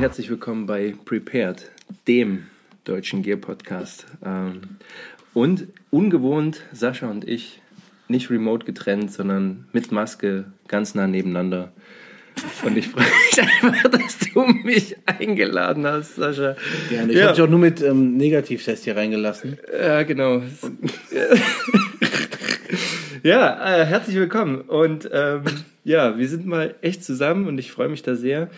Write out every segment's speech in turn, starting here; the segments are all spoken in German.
herzlich willkommen bei Prepared, dem deutschen Gear-Podcast. Ähm, und ungewohnt, Sascha und ich, nicht remote getrennt, sondern mit Maske ganz nah nebeneinander. Und ich freue mich einfach, dass du mich eingeladen hast, Sascha. Gerne. Ich ja. habe dich auch nur mit ähm, Negativtest hier reingelassen. Ja, genau. ja, äh, herzlich willkommen. Und ähm, ja, wir sind mal echt zusammen und ich freue mich da sehr.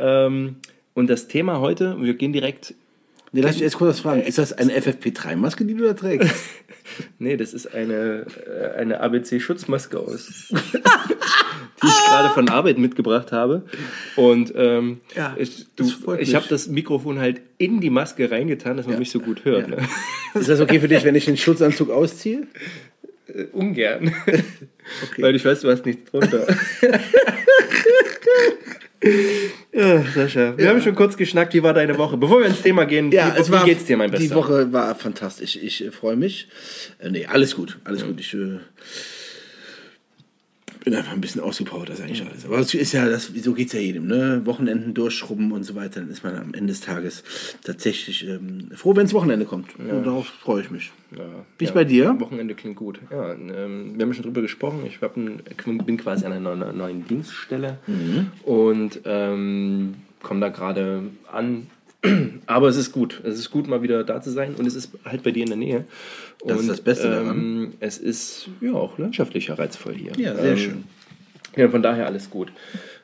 Ähm, und das Thema heute, wir gehen direkt. Nee, lass mich erst kurz fragen. Ist das eine FFP3-Maske, die du da trägst? nee, das ist eine, äh, eine ABC-Schutzmaske aus, die ich gerade von Arbeit mitgebracht habe. Und ähm, ja, ich, ich habe das Mikrofon halt in die Maske reingetan, dass man ja. mich so gut hört. Ja. Ne? Ist das okay für dich, wenn ich den Schutzanzug ausziehe? Äh, ungern. Okay. Weil ich weiß, du hast nichts drunter. Ja, Sascha, wir ja. haben schon kurz geschnackt, wie war deine Woche? Bevor wir ins Thema gehen, ja, wie, es war, wie geht's dir, mein Bester? Die Woche war fantastisch. Ich äh, freue mich. Äh, nee, alles gut, alles mhm. gut. Ich äh, bin einfach ein bisschen ausgepowert, das ist eigentlich alles. Aber es ist ja, das, so geht es ja jedem, ne? Wochenenden durchschrubben und so weiter, dann ist man am Ende des Tages tatsächlich ähm, froh, wenn es Wochenende kommt. Ja. Und darauf freue ich mich. Ja. Wie ist ja, bei dir? Wochenende klingt gut. Ja, ähm, wir haben schon drüber gesprochen. Ich ein, bin quasi an einer neuen, neuen Dienststelle mhm. und ähm, komme da gerade an. Aber es ist gut. Es ist gut, mal wieder da zu sein und es ist halt bei dir in der Nähe. Das und, ist das Beste daran. Ähm, es ist ja auch landschaftlicher reizvoll hier. Ja, sehr ähm, schön. Ja, von daher alles gut.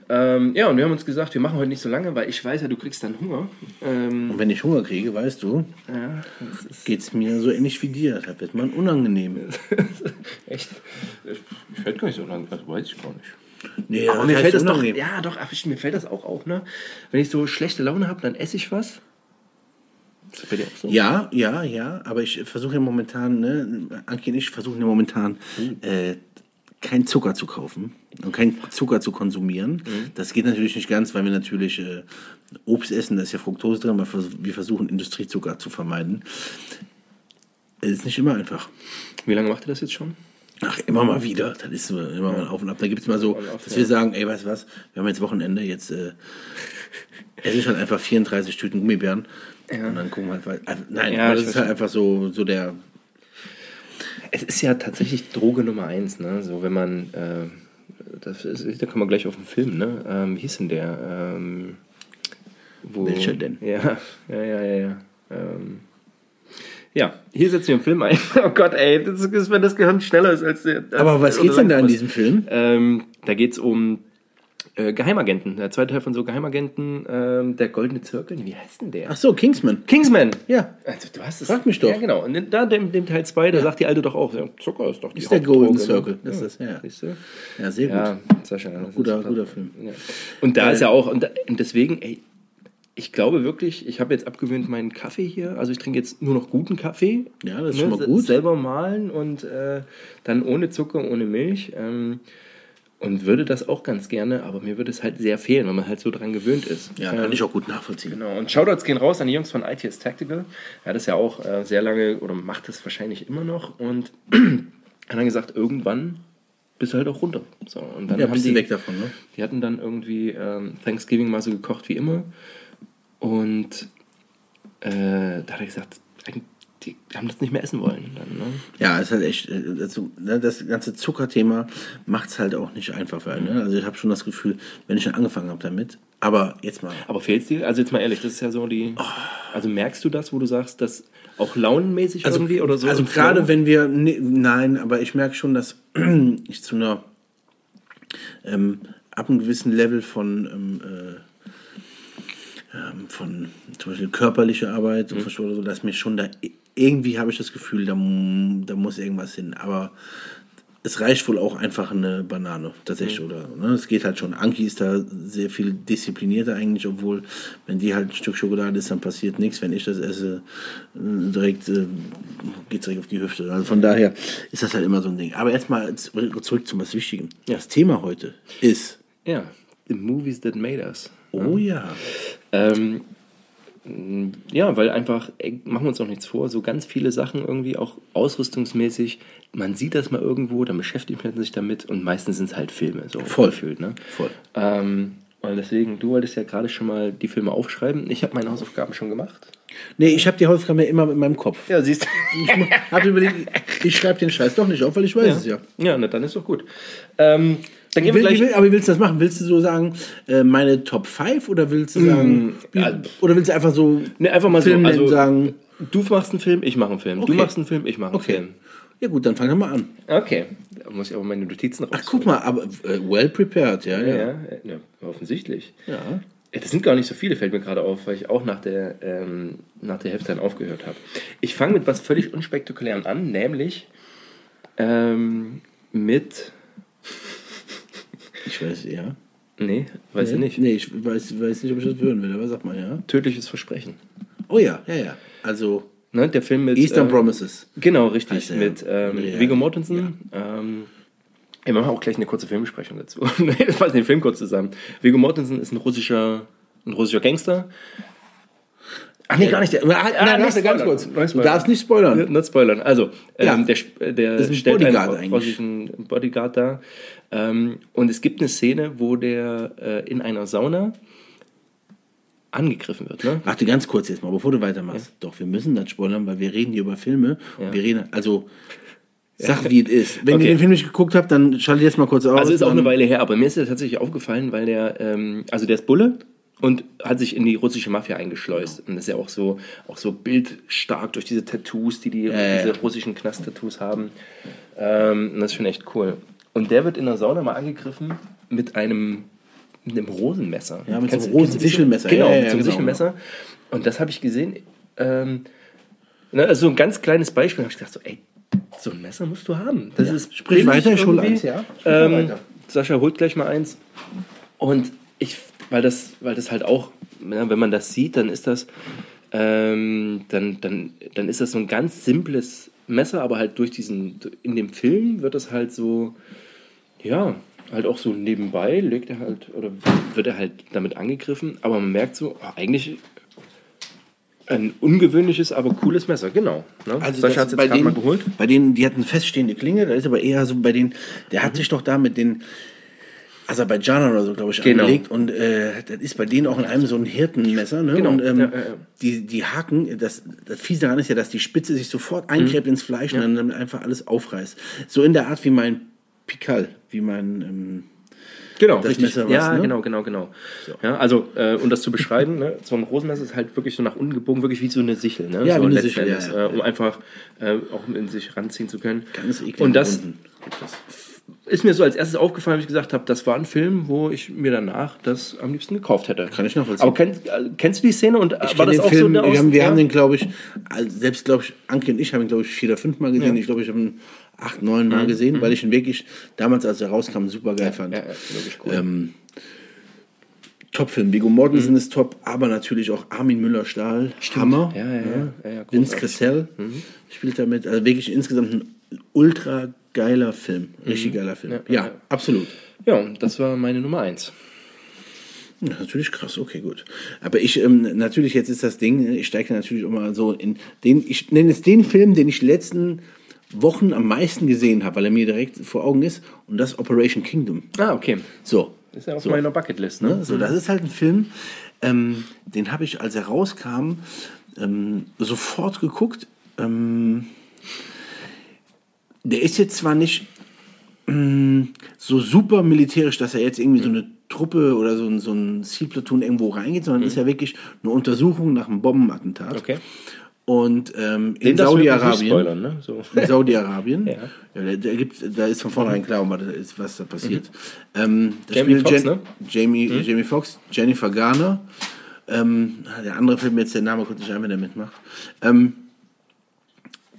Ähm, ja, und wir haben uns gesagt, wir machen heute nicht so lange, weil ich weiß ja, du kriegst dann Hunger. Ähm, und wenn ich Hunger kriege, weißt du, ja, geht es mir so ähnlich wie dir. Da wird man unangenehm. Echt? Ich fällt gar nicht so lange, das weiß ich gar nicht. Nee, aber mir fällt das doch, ja doch, mir fällt das auch auf, ne? Wenn ich so schlechte Laune habe, dann esse ich was ist bei dir auch so? Ja, ja, ja. Aber ich versuche ja momentan, ne, Anki und ich versuchen ja momentan, mhm. äh, keinen Zucker zu kaufen und keinen Zucker zu konsumieren. Mhm. Das geht natürlich nicht ganz, weil wir natürlich äh, Obst essen, da ist ja Fructose drin, aber wir versuchen Industriezucker zu vermeiden. Es ist nicht immer einfach. Wie lange macht ihr das jetzt schon? Ach, immer mal wieder. Das ist immer mal auf und ab. Da gibt es mal so, dass wir sagen, ey, weißt du was, wir haben jetzt Wochenende, jetzt äh, esse ich halt einfach 34 Tüten Gummibären ja. Und dann gucken wir halt Also, nein, ja, das ist halt einfach so, so der. Es ist ja tatsächlich Droge Nummer eins, ne? So, wenn man. Äh, das ist, da kann man gleich auf den Film, ne? Ähm, wie hieß denn der? Ähm, wo, Welcher denn? Ja, ja, ja, ja. ja. Ähm, ja, hier setzen wir einen Film ein. Oh Gott, ey, das ist, wenn das Gehirn schneller ist als der. Aber was geht's denn da in diesem Film? Ähm, da geht's um äh, Geheimagenten. Der zweite Teil von so Geheimagenten, ähm, der Goldene Zirkel. Wie heißt denn der? Ach so, Kingsman. Kingsman. Ja. Also, du hast es. Frag mich doch. Ja, genau. Und da, dem, dem Teil 2, da ja. sagt die Alte doch auch, ja, Zucker ist doch die Ist der Golden Circle. Das ja. ist, ja. Siehst du? Ja, sehr gut. Ja, Sascha, guter, guter Film. Ja. Und da äh, ist ja auch, und, und deswegen, ey, ich glaube wirklich, ich habe jetzt abgewöhnt meinen Kaffee hier. Also ich trinke jetzt nur noch guten Kaffee. Ja, das ist ne, schon mal gut. Selber mahlen und äh, dann ohne Zucker, ohne Milch. Ähm, und würde das auch ganz gerne, aber mir würde es halt sehr fehlen, weil man halt so dran gewöhnt ist. Ja, kann ähm, ich auch gut nachvollziehen. Genau. Und Shoutouts gehen raus an die Jungs von ITS Tactical. Er hat es ja auch äh, sehr lange oder macht es wahrscheinlich immer noch und hat dann gesagt, irgendwann bist du halt auch runter. So, und dann ja, haben die weg davon, ne? Die hatten dann irgendwie ähm, Thanksgiving mal so gekocht wie immer. Und äh, da hat er gesagt, die haben das nicht mehr essen wollen. Dann, ne? Ja, ist halt echt, also, das ganze Zuckerthema macht es halt auch nicht einfach für einen. Ne? Also ich habe schon das Gefühl, wenn ich schon angefangen habe damit, aber jetzt mal. Aber fehlt es dir? Also jetzt mal ehrlich, das ist ja so die. Oh. Also merkst du das, wo du sagst, dass auch launenmäßig also, irgendwie oder so? Also gerade wenn wir, ne, nein, aber ich merke schon, dass ich zu einer ähm, ab einem gewissen Level von ähm, äh, ähm, von zum Beispiel körperlicher Arbeit mhm. oder so, dass mir schon da irgendwie habe ich das Gefühl, da, da muss irgendwas hin. Aber es reicht wohl auch einfach eine Banane, tatsächlich, mhm. oder? Ne? Es geht halt schon. Anki ist da sehr viel disziplinierter eigentlich, obwohl, wenn die halt ein Stück Schokolade ist, dann passiert nichts. Wenn ich das esse, äh, direkt äh, geht es direkt auf die Hüfte. Also von daher ist das halt immer so ein Ding. Aber erstmal zurück zum was Wichtigen. Ja. Das Thema heute ist. Ja, The Movies That Made Us. Oh ja. Ähm, ja, weil einfach, ey, machen wir uns auch nichts vor, so ganz viele Sachen irgendwie auch ausrüstungsmäßig, man sieht das mal irgendwo, dann beschäftigt man sich damit und meistens sind es halt Filme, so voll gefühlt. Ne? Voll. Ähm, Weil deswegen, du wolltest ja gerade schon mal die Filme aufschreiben. Ich habe meine Hausaufgaben schon gemacht. Nee, ich habe die Hausaufgaben ja immer in meinem Kopf. Ja, siehst du. Ich überlegt, ich schreibe den Scheiß doch nicht auf, weil ich weiß es ja. Ja, na, dann ist doch gut. Ähm, dann gehen wir Will, gleich. wie will, aber wie willst du das machen? Willst du so sagen, äh, meine Top 5 oder willst du sagen, wie, ja. oder willst du einfach so Ne, einfach mal so. Film nennen, Also, sagen, du machst einen Film, ich mache einen Film. Du Okay. machst einen Film, ich mache einen okay. Film. Ja gut, dann fang doch mal an. Okay. Da muss ich aber meine Notizen raus. Ach, guck mal, aber äh, well prepared, ja, Ja, ja. ja, offensichtlich. Ja, Das sind gar nicht so viele, fällt mir gerade auf, weil ich auch nach der, ähm, nach der Hälfte dann aufgehört habe. Ich fange mit was völlig unspektakulärem an, nämlich ähm, mit. Ich weiß, ja. Nee, weiß ich nicht. Nee, ich weiß, weiß nicht, ob ich das hören will, aber sag mal, ja. Tödliches Versprechen. Oh ja, ja, ja. Also Ne, der Film mit. Eastern ähm, Promises. Genau, richtig. Er, mit ähm, ja. Viggo Mortensen. Ähm, ja, wir machen auch gleich eine kurze Filmbesprechung dazu. nee, das fassen den Film kurz zusammen. Viggo Mortensen ist ein russischer, ein russischer Gangster. Ach nee, gar nicht. Der, Ah, nein, warte, ganz kurz. Du darfst nicht spoilern. Nicht spoilern. Also, ähm, Ja. der, sp- der ist ein stellt Bodyguard einen eigentlich. russischen Bodyguard da. Ähm, und es gibt eine Szene, wo der äh, in einer Sauna angegriffen wird. Ne? Warte ganz kurz jetzt mal, bevor du weitermachst. Doch, wir müssen das spoilern, weil wir reden hier über Filme. Und wir reden, also, sag wie es ist. Wenn Okay. ihr den Film nicht geguckt habt, dann schaltet jetzt mal kurz aus. Also ist auch eine Weile her, aber mir ist der tatsächlich aufgefallen, weil der, ähm, also der ist Bulle und hat sich in die russische Mafia eingeschleust. Und das ist ja auch so, auch so bildstark durch diese Tattoos, die, die ja. diese russischen Knast-Tattoos haben. Ähm, und das ist schon echt cool. Und der wird in der Sauna mal angegriffen mit einem, mit einem Rosenmesser. Ja, mit so Kennst einem du diese- Rosen-Sichelmesser. Genau, Ja, ja, mit so einem genau, Sichelmesser. Und das habe ich gesehen. Ähm, also so ein ganz kleines Beispiel. habe ich gedacht, so, ey, so ein Messer musst du haben. Das ist Sprich weiter, irgendwie. eins, ja. Sprich Ähm, weiter. Sascha holt gleich mal eins. Und ich, weil das, weil das halt auch, wenn man das sieht, dann ist das, ähm, dann, dann, dann ist das so ein ganz simples Messer, aber halt durch diesen, in dem Film wird das halt so, ja, halt auch so nebenbei, legt er halt, oder wird er halt damit angegriffen, aber man merkt so, ah, eigentlich ein ungewöhnliches, aber cooles Messer, genau. Ne? Also Sascha das hat es bei jetzt gerade denen, mal geholt. Bei denen, die hatten feststehende Klinge, da ist aber eher so bei denen, der hat sich doch da mit den Aserbaidschanern oder so, glaube ich, Genau. angelegt und äh, das ist bei denen auch in einem so ein Hirtenmesser, ne? Genau. Und ähm, Ja, ja, ja. Die, die Haken, das, das Fiese daran ist ja, dass die Spitze sich sofort eingräbt ins Fleisch und dann einfach alles aufreißt. So in der Art wie mein Pikal, wie mein ähm, Genau, das richtig. Messer was, ja, ne? genau, genau, genau. Ja, also, äh, um das zu beschreiben, ne, so ein Rosenmesser ist halt wirklich so nach unten gebogen, wirklich wie so eine Sichel. Ne? Ja, so wie eine Sichel, ja, ja. Äh, um einfach äh, auch in sich ranziehen zu können. ganz eklig Und das das. Ist mir so als erstes aufgefallen, wie ich gesagt habe, das war ein Film, wo ich mir danach das am liebsten gekauft hätte. Kann ich nachvollziehen. Aber kennst, äh, kennst du die Szene und äh, Ich war kenn das den auch Film, so der wir, haben, wir haben den, glaube ich, also selbst glaube ich, Anke und ich haben ihn, glaube ich, vier oder fünf Mal gesehen. Ja. Ich glaube, ich habe ihn acht, neun Mal gesehen, weil ich ihn wirklich damals, als er rauskam, super geil fand. Ja, ja, cool. Ähm, Top-Film. Viggo Mortensen ist top, aber natürlich auch Armin Müller-Stahl. Hammer. Ja, ja, ja. ja, Vince. Cassell spielt damit. Also wirklich insgesamt ein ultra geiler Film. Richtig geiler Film. Ja, Ja, ja, absolut. Ja, das war meine Nummer eins. Natürlich krass, okay, gut. Aber ich, ähm, natürlich, jetzt ist das Ding, ich steige natürlich immer so in den, ich nenne es den Film, den ich letzten Wochen am meisten gesehen habe, weil er mir direkt vor Augen ist, und das ist Operation Kingdom. Ah, okay. So. Ist ja auf so. meiner Bucketlist, ne? Ne? So, das ist halt ein Film, ähm, den habe ich, als er rauskam, ähm, sofort geguckt. Ähm, der ist jetzt zwar nicht ähm, so super militärisch, dass er jetzt irgendwie so eine Truppe oder so ein, so ein Sea-Platoon irgendwo reingeht, sondern ist ja wirklich eine Untersuchung nach einem Bombenattentat. Mhm. Okay. Und ähm, in Saudi-Arabien. ne? So. In Saudi-Arabien. Ja. Ja, da, da, gibt, da ist von vornherein klar, was, was da passiert. Ähm, da Jamie Foxx, ne? Jamie, Jamie Foxx, Jennifer Garner. Ähm, der andere fällt mir jetzt der Name kurz nicht ein, wenn der mitmacht. Ähm,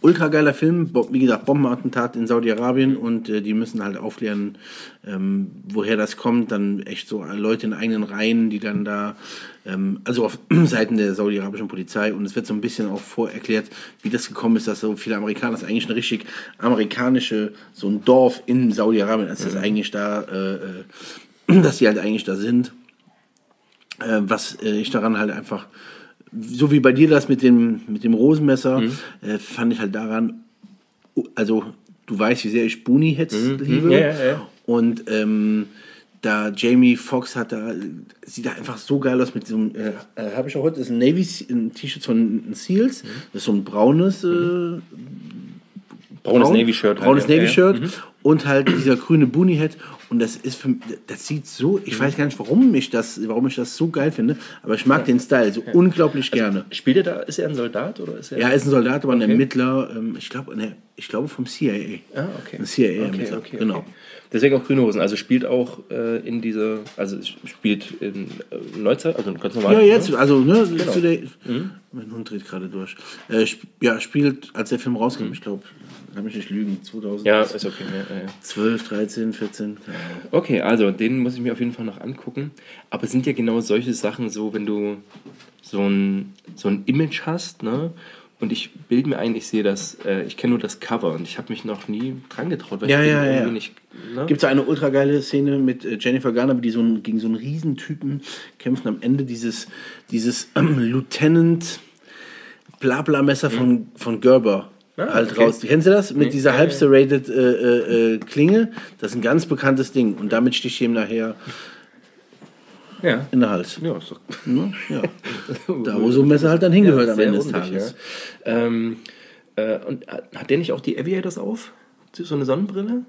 ultra geiler Film, wie gesagt, Bombenattentat in Saudi-Arabien und äh, die müssen halt aufklären, ähm, woher das kommt. Dann echt so Leute in eigenen Reihen, die dann da, ähm, also auf Seiten der saudi-arabischen Polizei und es wird so ein bisschen auch vorerklärt, wie das gekommen ist, dass so viele Amerikaner, das ist eigentlich eine richtig amerikanische, so ein Dorf in Saudi-Arabien, als das eigentlich da, äh, äh, dass die halt eigentlich da sind. Äh, was äh, ich daran halt einfach, so wie bei dir das mit dem, mit dem Rosenmesser, äh, fand ich halt daran, also du weißt, wie sehr ich Buni jetzt liebe. Ja, ja, ja. Und ähm, da Jamie Foxx hat da, sieht da einfach so geil aus mit diesem, äh, äh, habe ich auch heute, das ist ein Navy, ein T-Shirt von Seals, das ist so ein braunes, äh, Braunes braun- Navy-Shirt. Braunes halt, ja. Navy-Shirt Mhm. und halt dieser grüne Boonie-Hat. Und das ist für das sieht so, ich weiß gar nicht, warum ich das, warum ich das so geil finde, aber ich mag den Style so unglaublich gerne. Spielt er da, ist er ein Soldat oder ist er? Ja, er ist ein Soldat, aber ein Okay. Ermittler, ähm, ich glaube, ne, ich glaube vom CIA. Ah, okay. Ein CIA okay, Ermittler, okay, genau. Deswegen auch grüne Hosen. Also spielt auch äh, in dieser, also spielt in äh, Neuzeit, also ganz normal. Ja, jetzt, Ne? also, ne, Genau. der, mein Hund dreht gerade durch. Äh, sp- ja, spielt, als der Film rauskam, ich glaube, kann mich nicht lügen, 2012, Mhm. Ja, ist okay. Ja, ja. 13, 14, keine Ahnung. Okay, also den muss ich mir auf jeden Fall noch angucken. Aber es sind ja genau solche Sachen so, wenn du so ein, so ein Image hast, ne? Und ich bilde mir ein, ich sehe das, äh, ich kenne nur das Cover und ich habe mich noch nie dran getraut, weil Ja, ich ja, ja. nicht. Ne? Gibt es eine ultra geile Szene mit äh, Jennifer Garner, die so ein, gegen so einen Riesentypen kämpfen. Am Ende dieses, dieses ähm, Lieutenant Blabla-Messer von, von Gerber Ah, halt okay. raus. Kennst du das? Mit Nee. dieser Ja, halb ja. serrated äh, äh, äh, Klinge. Das ist ein ganz bekanntes Ding. Und damit sticht ihm nachher Ja. in den Hals. Ja, ist doch. Ne? Ja. Da, wo so ein Messer halt dann hingehört am sehr Ende des Tages. Ja. Ähm, äh, und hat der nicht auch die Aviators auf? So eine Sonnenbrille?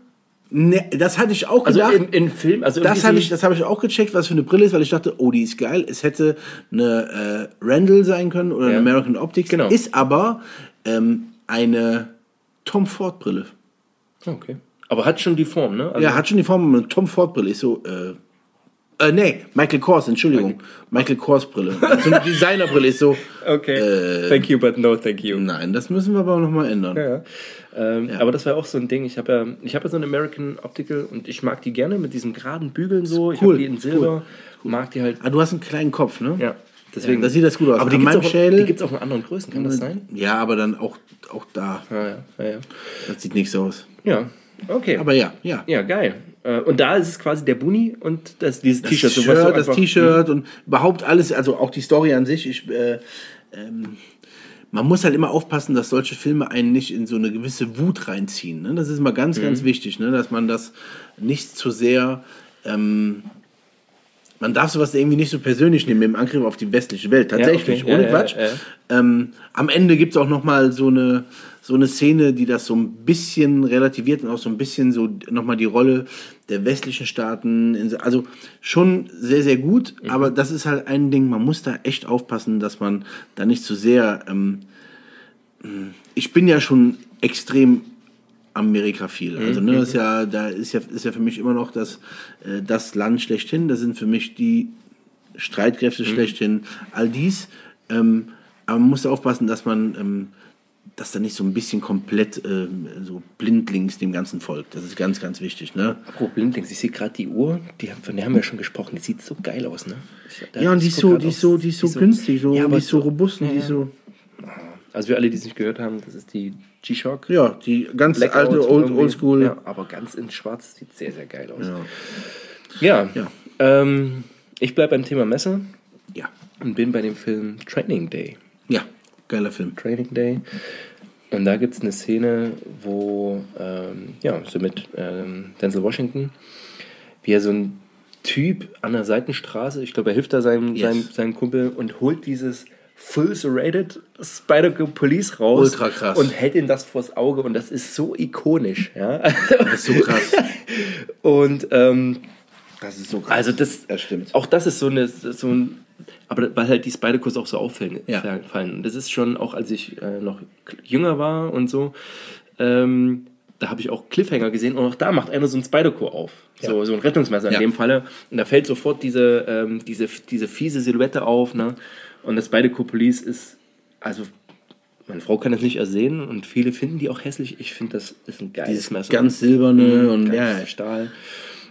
Ne, das hatte ich auch Also gedacht. in, in Film, also Das habe ich, das hab ich auch gecheckt, was für eine Brille ist, weil ich dachte, oh, die ist geil. Es hätte eine äh, Randall sein können oder eine Ja. American Optics. Genau. Ist aber ähm, eine Tom Ford Brille. Okay. Aber hat schon die Form, ne? Also, ja, hat schon die Form, eine Tom Ford Brille. Ist so, äh, äh, nee, Michael Kors, Entschuldigung. Michael Kors Brille. So eine Designerbrille ist so, Okay. thank you, but no thank you. nein, das müssen wir aber nochmal ändern. Ja. Ähm, Aber das war auch so ein Ding. Ich habe ja, ich habe ja so eine American Optical und ich mag die gerne mit diesen geraden Bügeln so. Ich Cool, habe die in Silber. Mag die halt. Ah, du hast einen kleinen Kopf, ne? Ja. Deswegen. Ja, da sieht das gut aus. Aber die gibt es auch, Schädel- die gibt's auch in anderen Größen, kann das sein? Ja, aber dann auch, auch da. Ja, ja, ja. Ja, Das sieht nichts aus. ja. okay. Aber ja, ja. ja, geil. Äh, Und da ist es quasi der Buni und das, dieses das T-Shirt. so Shirt, was so das einfach- Mhm. T-Shirt und überhaupt alles, also auch die Story an sich. Ich, äh, ähm, man muss halt immer aufpassen, dass solche Filme einen nicht in so eine gewisse Wut reinziehen. Ne? Das ist immer ganz, Mhm. ganz wichtig, ne? dass man das nicht zu sehr. Ähm, man darf sowas irgendwie nicht so persönlich nehmen im Angriff auf die westliche Welt. Tatsächlich, okay. Ja, ohne ja, Quatsch. ja. Ähm, am Ende gibt es auch noch mal so eine, so eine Szene, die das so ein bisschen relativiert und auch so ein bisschen so nochmal die Rolle der westlichen Staaten. Also schon sehr, sehr gut, Mhm. aber das ist halt ein Ding, man muss da echt aufpassen, dass man da nicht zu sehr... Ähm, ich bin ja schon extrem amerikaphil. Also ne, ist ja, da ist ja, ist ja für mich immer noch das, äh, das Land schlechthin. Das sind für mich die Streitkräfte schlechthin. All dies. Ähm, aber man muss aufpassen, dass man ähm, dass da nicht so ein bisschen komplett ähm, so blindlings dem ganzen Volk. Das ist ganz, ganz wichtig. Ne? Apropos Blindlings, ich sehe gerade die Uhr, die, haben- von der haben wir ja schon gesprochen, die sieht so geil aus, ne? Ich, Ja, und die ist so, die ist so, die ist so günstig, so, Ja, die ist so robust, ja, die ist so. Also für alle, die es nicht gehört haben, das ist die G-Shock. Ja, die ganz Blackout alte Old. Oldschool. Ja, aber ganz in schwarz sieht sehr, sehr geil aus. Ja, Ja. Ähm, ich bleibe beim Thema Messe ja. und bin bei dem Film Training Day. Ja, geiler Film. Training Day. Und da gibt es eine Szene, wo, ähm, ja, so mit ähm, Denzel Washington, wie er so ein Typ an der Seitenstraße, ich glaube, er hilft da seinem, Yes. seinem, seinem Kumpel und holt dieses Full Serrated Spider Police raus Ultra krass. und hält ihm das vors Auge und das ist so ikonisch. Ja? Das ist so krass. und ähm, Das ist so krass. also das, Das stimmt. auch das ist so eine, so ein, aber weil halt die Spider-Kurs auch so auffallen. Ja. fallen. Und das ist schon, auch als ich äh, noch jünger war und so, ähm, da habe ich auch Cliffhanger gesehen und auch da macht einer so ein Spider-Core auf. So, so ein Rettungsmesser in Ja. dem Falle. Und da fällt sofort diese, ähm, diese, diese fiese Silhouette auf. Ne? Und das Spider-Core Police ist, also meine Frau kann das nicht ersehen und viele finden die auch hässlich. Ich finde, das ist ein geiles Dieses Messer. ganz silberne und Ganz ja, Stahl.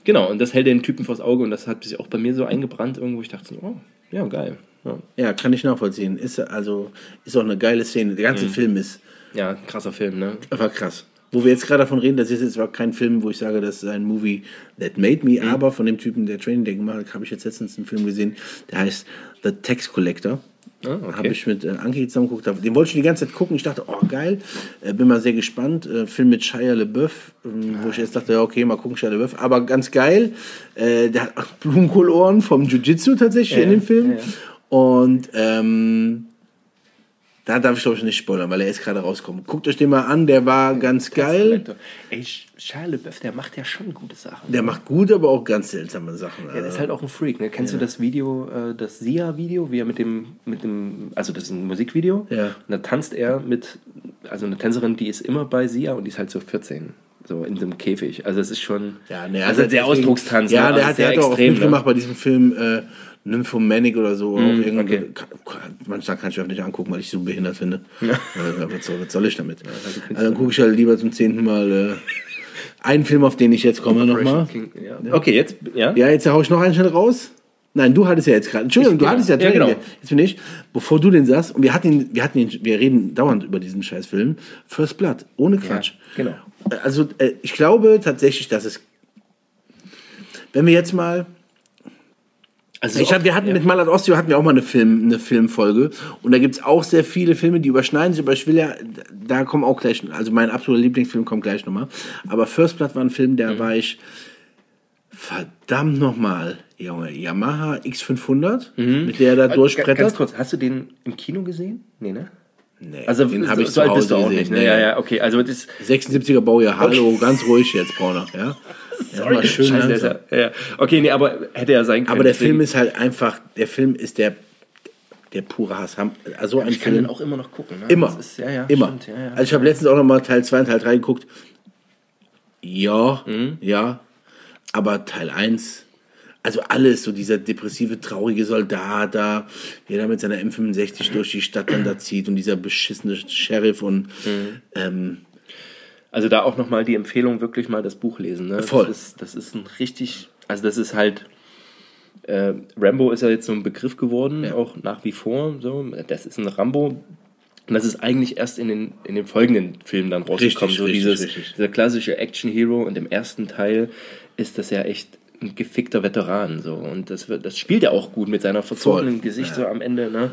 Genau, und das hält den Typen vors Auge und das hat sich auch bei mir so eingebrannt irgendwo. Ich dachte so, oh, ja, geil. Ja, ja, kann ich nachvollziehen. Ist also ist auch eine geile Szene. Der ganze Film ist ja krasser Film, ne? einfach krass. Wo wir jetzt gerade davon reden, das ist jetzt zwar kein Film, wo ich sage, das ist ein Movie that made me, aber von dem Typen, der Training Day gemacht hat, habe ich jetzt letztens einen Film gesehen, der heißt The Tax Collector. Ah, okay. Habe ich mit äh, Anki zusammen geguckt. Den wollte ich die ganze Zeit gucken. Ich dachte, oh geil, äh, bin mal sehr gespannt. Äh, Film mit Shia LeBeouf, ähm, wo ich jetzt dachte, ja, okay, mal gucken, Shia LeBeouf. Aber ganz geil. Äh, der hat Blumenkohlohren vom Jiu-Jitsu tatsächlich in dem Film. ja, ja. Und ähm, da darf ich glaube ich nicht spoilern, weil er ist gerade rausgekommen. Guckt euch den mal an, der war ganz geil. Ey, Charles LeBeouf, der macht ja schon gute Sachen. Der macht gut, aber auch ganz seltsame Sachen. Ja, der ist halt auch ein Freak. Ne? Kennst du das Video, äh, das Sia-Video, wie er mit dem, mit dem, also das ist ein Musikvideo. Ja. Und da tanzt er mit, also eine Tänzerin, die ist immer bei Sia und die ist halt so 14. So in so einem Käfig. Also es ist schon. Ja, ne, also der deswegen- Ausdruckstanz. Ja, ne? der Also hat, der sehr hat auch extrem, mitgemacht bei diesem Film äh, Nymphomanic oder so. oder auch irgendein- okay. kann, manchmal kann ich auch nicht angucken, weil ich so behindert finde. Äh, was, soll, was soll ich damit? also dann gucke ich halt lieber zum zehnten Mal äh, einen Film, auf den ich jetzt komme nochmal. Ja. Okay, jetzt, ja. Ja, jetzt hau ich noch einen schnell raus. Nein, du hattest ja jetzt gerade. Entschuldigung, Ich- du ja. hattest ja, Ja, genau. Jetzt bin ich, bevor du den sagst, und wir hatten ihn, wir hatten ihn, wir reden dauernd über diesen Scheißfilm. First Blood, ohne Quatsch. genau. Also, äh, ich glaube tatsächlich, dass es. Wenn wir jetzt mal. Also Ich hab, wir hatten mit Malat Ostio hatten wir auch mal eine, Film, eine Filmfolge und da gibt es auch sehr viele Filme, die überschneiden sich, aber ich will ja, da kommen auch gleich, also mein absoluter Lieblingsfilm kommt gleich nochmal. Aber First Blood war ein Film, Mhm. der war ich verdammt nochmal, Junge, Yamaha X500, mit der er da Äh, Ganz durchbrettert. kurz, hast du den im Kino gesehen? Nee, ne? Nee, Also den so, habe ich so alt Hause bist du auch gesehen. nicht. Ne? Nee. Ja, ja, okay. Also das 76er Baujahr, hallo, ganz ruhig jetzt, Brauner, ja. Erstmal schön Scheiße, langsam. ja, ja. Okay, nee, aber hätte ja sein können. Aber der deswegen- Film ist halt einfach, der Film ist der, der pure Hass. Also ein Ich kann den Film. auch immer noch gucken. Ne? Immer. Ist, ja, ja, immer. Stimmt, ja, ja. Also ich habe letztens auch noch mal Teil 2 und Teil 3 geguckt. Ja, Mhm. ja. Aber Teil 1, also alles, so dieser depressive, traurige Soldat da, der da mit seiner M65 durch die Stadt dann da zieht und dieser beschissene Sheriff und Mhm. ähm, Also da auch nochmal die Empfehlung, wirklich mal das Buch lesen. Ne? Voll. Das ist, das ist ein richtig, also das ist halt, äh, Rambo ist ja jetzt so ein Begriff geworden, auch nach wie vor. So. Das ist ein Rambo. Und das ist eigentlich erst in den, in den folgenden Filmen dann rausgekommen. Richtig, so richtig, dieses, richtig. dieser klassische Action-Hero. Und im ersten Teil ist das ja echt ein gefickter Veteran. So. Und das, wird, das spielt er auch gut mit seiner verzogenen Voll, Gesicht ja. so am Ende. Ne?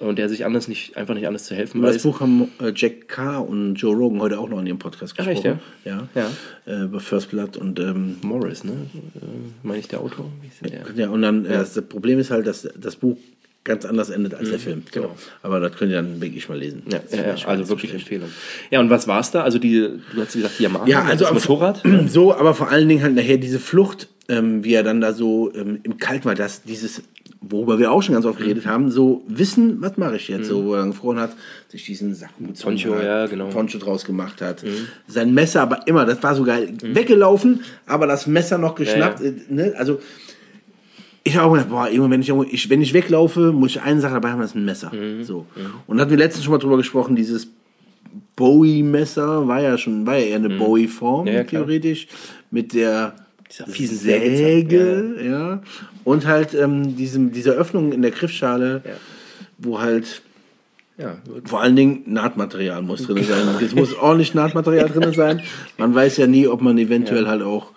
Und der sich anders nicht, einfach nicht anders zu helfen über das weiß. Buch haben äh, Jack Carr und Joe Rogan heute auch noch in ihrem Podcast gesprochen. echt, ja? Ja. Äh, über First Blood und ähm, Morris, ne? Äh, meine ich der Autor? Ja, und dann, äh, das Problem ist halt, dass das Buch ganz anders endet als der Film. So. genau. Aber das könnt ihr dann wirklich mal lesen. Ja, Das ja, ja, also so wirklich. Empfehlung. Ja, und was war's da? Also die, du hast gesagt, Yamaha, Ja, also das am- Motorrad. So, aber vor allen Dingen halt nachher diese Flucht, ähm, wie er dann da so ähm, im Kalten war, dass dieses, worüber wir auch schon ganz oft geredet haben, so wissen, was mache ich jetzt? So, wo er dann gefroren hat, sich diesen Sack umgezogen Poncho, hat, ja, genau. Poncho draus gemacht hat. Sein Messer aber immer, das war so geil, weggelaufen, aber das Messer noch geschnappt. Ja, Äh, ne? Also ich habe auch gedacht, boah, irgendwann, wenn ich, ich, wenn ich weglaufe, muss ich eine Sache dabei haben, das ist ein Messer. Mhm. So. Und da hatten wir letztens schon mal drüber gesprochen, dieses Bowie-Messer war ja schon, war ja eher eine Bowie-Form, Mhm. Ja, ja, theoretisch, mit der Dieser fiesen Sägezahn, Säge, ja. Und halt ähm, diesem, dieser Öffnung in der Griffschale, Ja. wo halt Ja, vor allen Dingen Nahtmaterial muss drin sein. Es muss ordentlich Nahtmaterial drin sein. Man weiß ja nie, ob man eventuell halt auch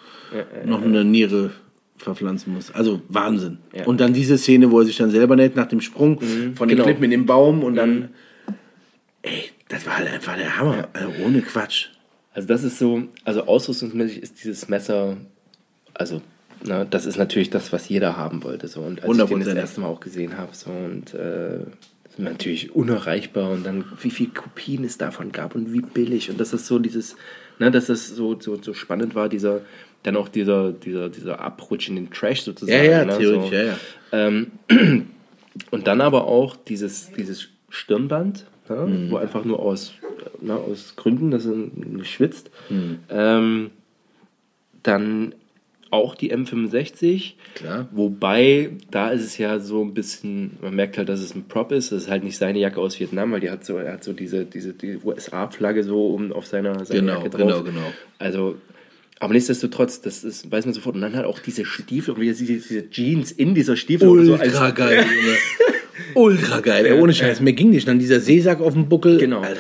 noch eine Niere verpflanzen muss. Also Wahnsinn. Ja. Und dann diese Szene, wo er sich dann selber näht nach dem Sprung von den genau. Klippen in den Baum und dann, ey, das war halt einfach der Hammer. Also ohne Quatsch. Also das ist so, also ausrüstungsmäßig ist dieses Messer, also na, das ist natürlich das, was jeder haben wollte. So. Und als ich den das erste Mal auch gesehen habe, so und äh, das ist natürlich unerreichbar und dann wie viel Kopien es davon gab und wie billig und dass das so dieses, ne, dass das so, so, so spannend war, dieser, dann auch dieser, dieser, dieser Abrutsch in den Trash sozusagen. Ja, ja, ne, theoretisch, so. ja, ja. Ähm, und dann aber auch dieses, dieses Stirnband, ne, Mhm. wo einfach nur aus, ne, aus Gründen, dass er schwitzt. Mhm. Ähm, dann auch die M65. Klar. Wobei, da ist es ja so ein bisschen, man merkt halt, dass es ein Prop ist. Das ist halt nicht seine Jacke aus Vietnam, weil die hat so, er hat so diese, diese die USA-Flagge so um auf seiner, seiner Genau, Jacke drauf. genau, genau. Also, aber nichtsdestotrotz, das ist, weiß man sofort. Und dann halt auch diese Stiefel, und wie er diese, diese Jeans in dieser Stiefel und so Ultra als, geil. Ultra geil, ey, ohne Scheiß. Mir ging nicht. Dann dieser Seesack auf dem Buckel. Genau. Alter,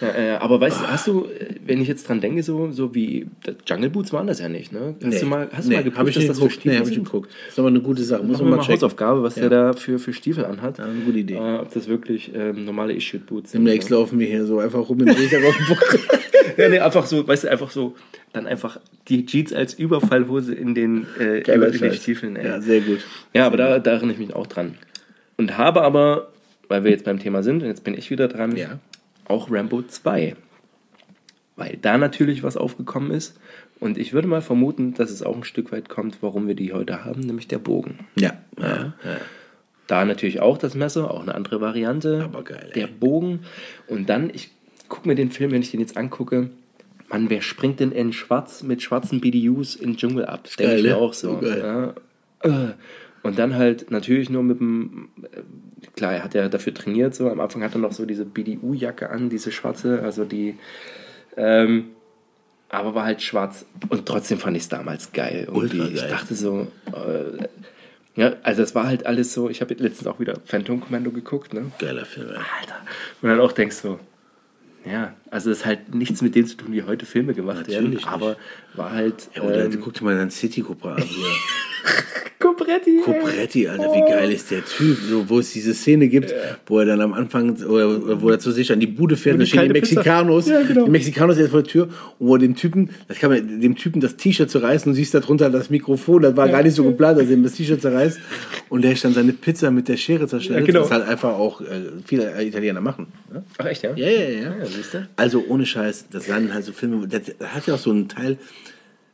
Ja, äh, aber weißt du, hast du, äh, wenn ich jetzt dran denke, so, so wie Jungle Boots waren das ja nicht, ne? Hast du mal, hast du mal geprüft, hab ich dass das für geguckt. Stiefel Nee, hab ich geguckt. Das ist aber eine gute Sache. Muss man mal mal. Hausaufgabe, was Ja. der da für, für Stiefel anhat. Ja, eine gute Idee. Äh, ob das wirklich ähm, normale Issued Boots sind. Demnächst laufen wir hier so einfach rum dem Richter auf dem Buch. Ja, nee, einfach so, weißt du, einfach so, dann einfach die Jeans als Überfallhose in den, äh, Geiler in den. Stiefeln. Ey. Ja, sehr gut. Ja, aber da, da erinnere ich mich auch dran. Und habe aber, weil wir jetzt beim Thema sind, und jetzt bin ich wieder dran, Ja. Auch Rambo 2. Weil da natürlich was aufgekommen ist. Und ich würde mal vermuten, dass es auch ein Stück weit kommt, warum wir die heute haben, nämlich der Bogen. Ja. ja. Da natürlich auch das Messer, auch eine andere Variante. Aber geil, ey. Der Bogen. Und dann, ich gucke mir den Film, wenn ich den jetzt angucke, Mann, wer springt denn in schwarz mit schwarzen BDUs in den Dschungel ab? Denke ich mir ne? auch so. Geil. Ja. Und dann halt natürlich nur mit dem, klar, er hat ja dafür trainiert, so am Anfang hat er noch so diese BDU-Jacke an, diese schwarze, also die, ähm, aber war halt schwarz und trotzdem fand ich es damals geil. Irgendwie. Ultra Ich dachte so, äh, ja, also es war halt alles so, ich habe letztens auch wieder Phantom Commando geguckt, ne? Geiler Film, ey. Alter. Und dann auch denkst so, ja, also es ist halt nichts mit dem zu tun, wie heute Filme gemacht werden, Natürlich nicht. aber war halt Ja, oder ähm, guck dir mal dann City Cobra an hier. Copretti. Copretti, Alter, wie geil ist der Typ, so, wo es diese Szene gibt, wo er dann am Anfang, wo er zu sich an die Bude fährt, da stehen die Mexicanos, Ja, genau. die Mexicanos jetzt vor der Tür, und wo er dem Typen, das kann man, dem Typen das T-Shirt zerreißen und siehst da drunter das Mikrofon, das war gar nicht so geplant, dass er ihm das T-Shirt zerreißt und der dann seine Pizza mit der Schere zerschneidet, Ja, genau. was halt einfach auch äh, viele Italiener machen. Ne? Ach echt, ja? Ja, ja, ja. Ja, siehst du? Also ohne Scheiß, das waren halt so Filme, das hat ja auch so einen Teil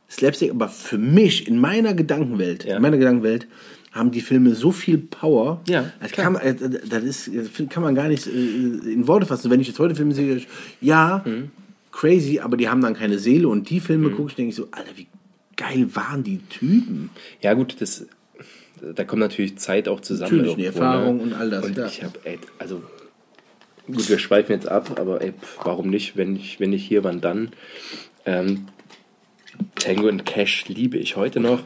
Slapstick, aber für mich, in meiner Gedankenwelt, Ja. in meiner Gedankenwelt, haben die Filme so viel Power, Ja, das kann, man, äh, das ist, das kann man gar nicht äh, in Worte fassen. Wenn ich jetzt heute Filme sehe, ja, Mhm. crazy, aber die haben dann keine Seele und die Filme gucke ich, denke ich so, Alter, wie geil waren die Typen? Ja, gut, das, da kommt natürlich Zeit auch zusammen. Natürlich, die irgendwo, Erfahrung und all das, Und ja. ich habe, also, gut, wir schweifen jetzt ab, aber ey, warum nicht? Wenn ich, wenn nicht hier, wann dann? Ähm, Tango und Cash liebe ich heute noch.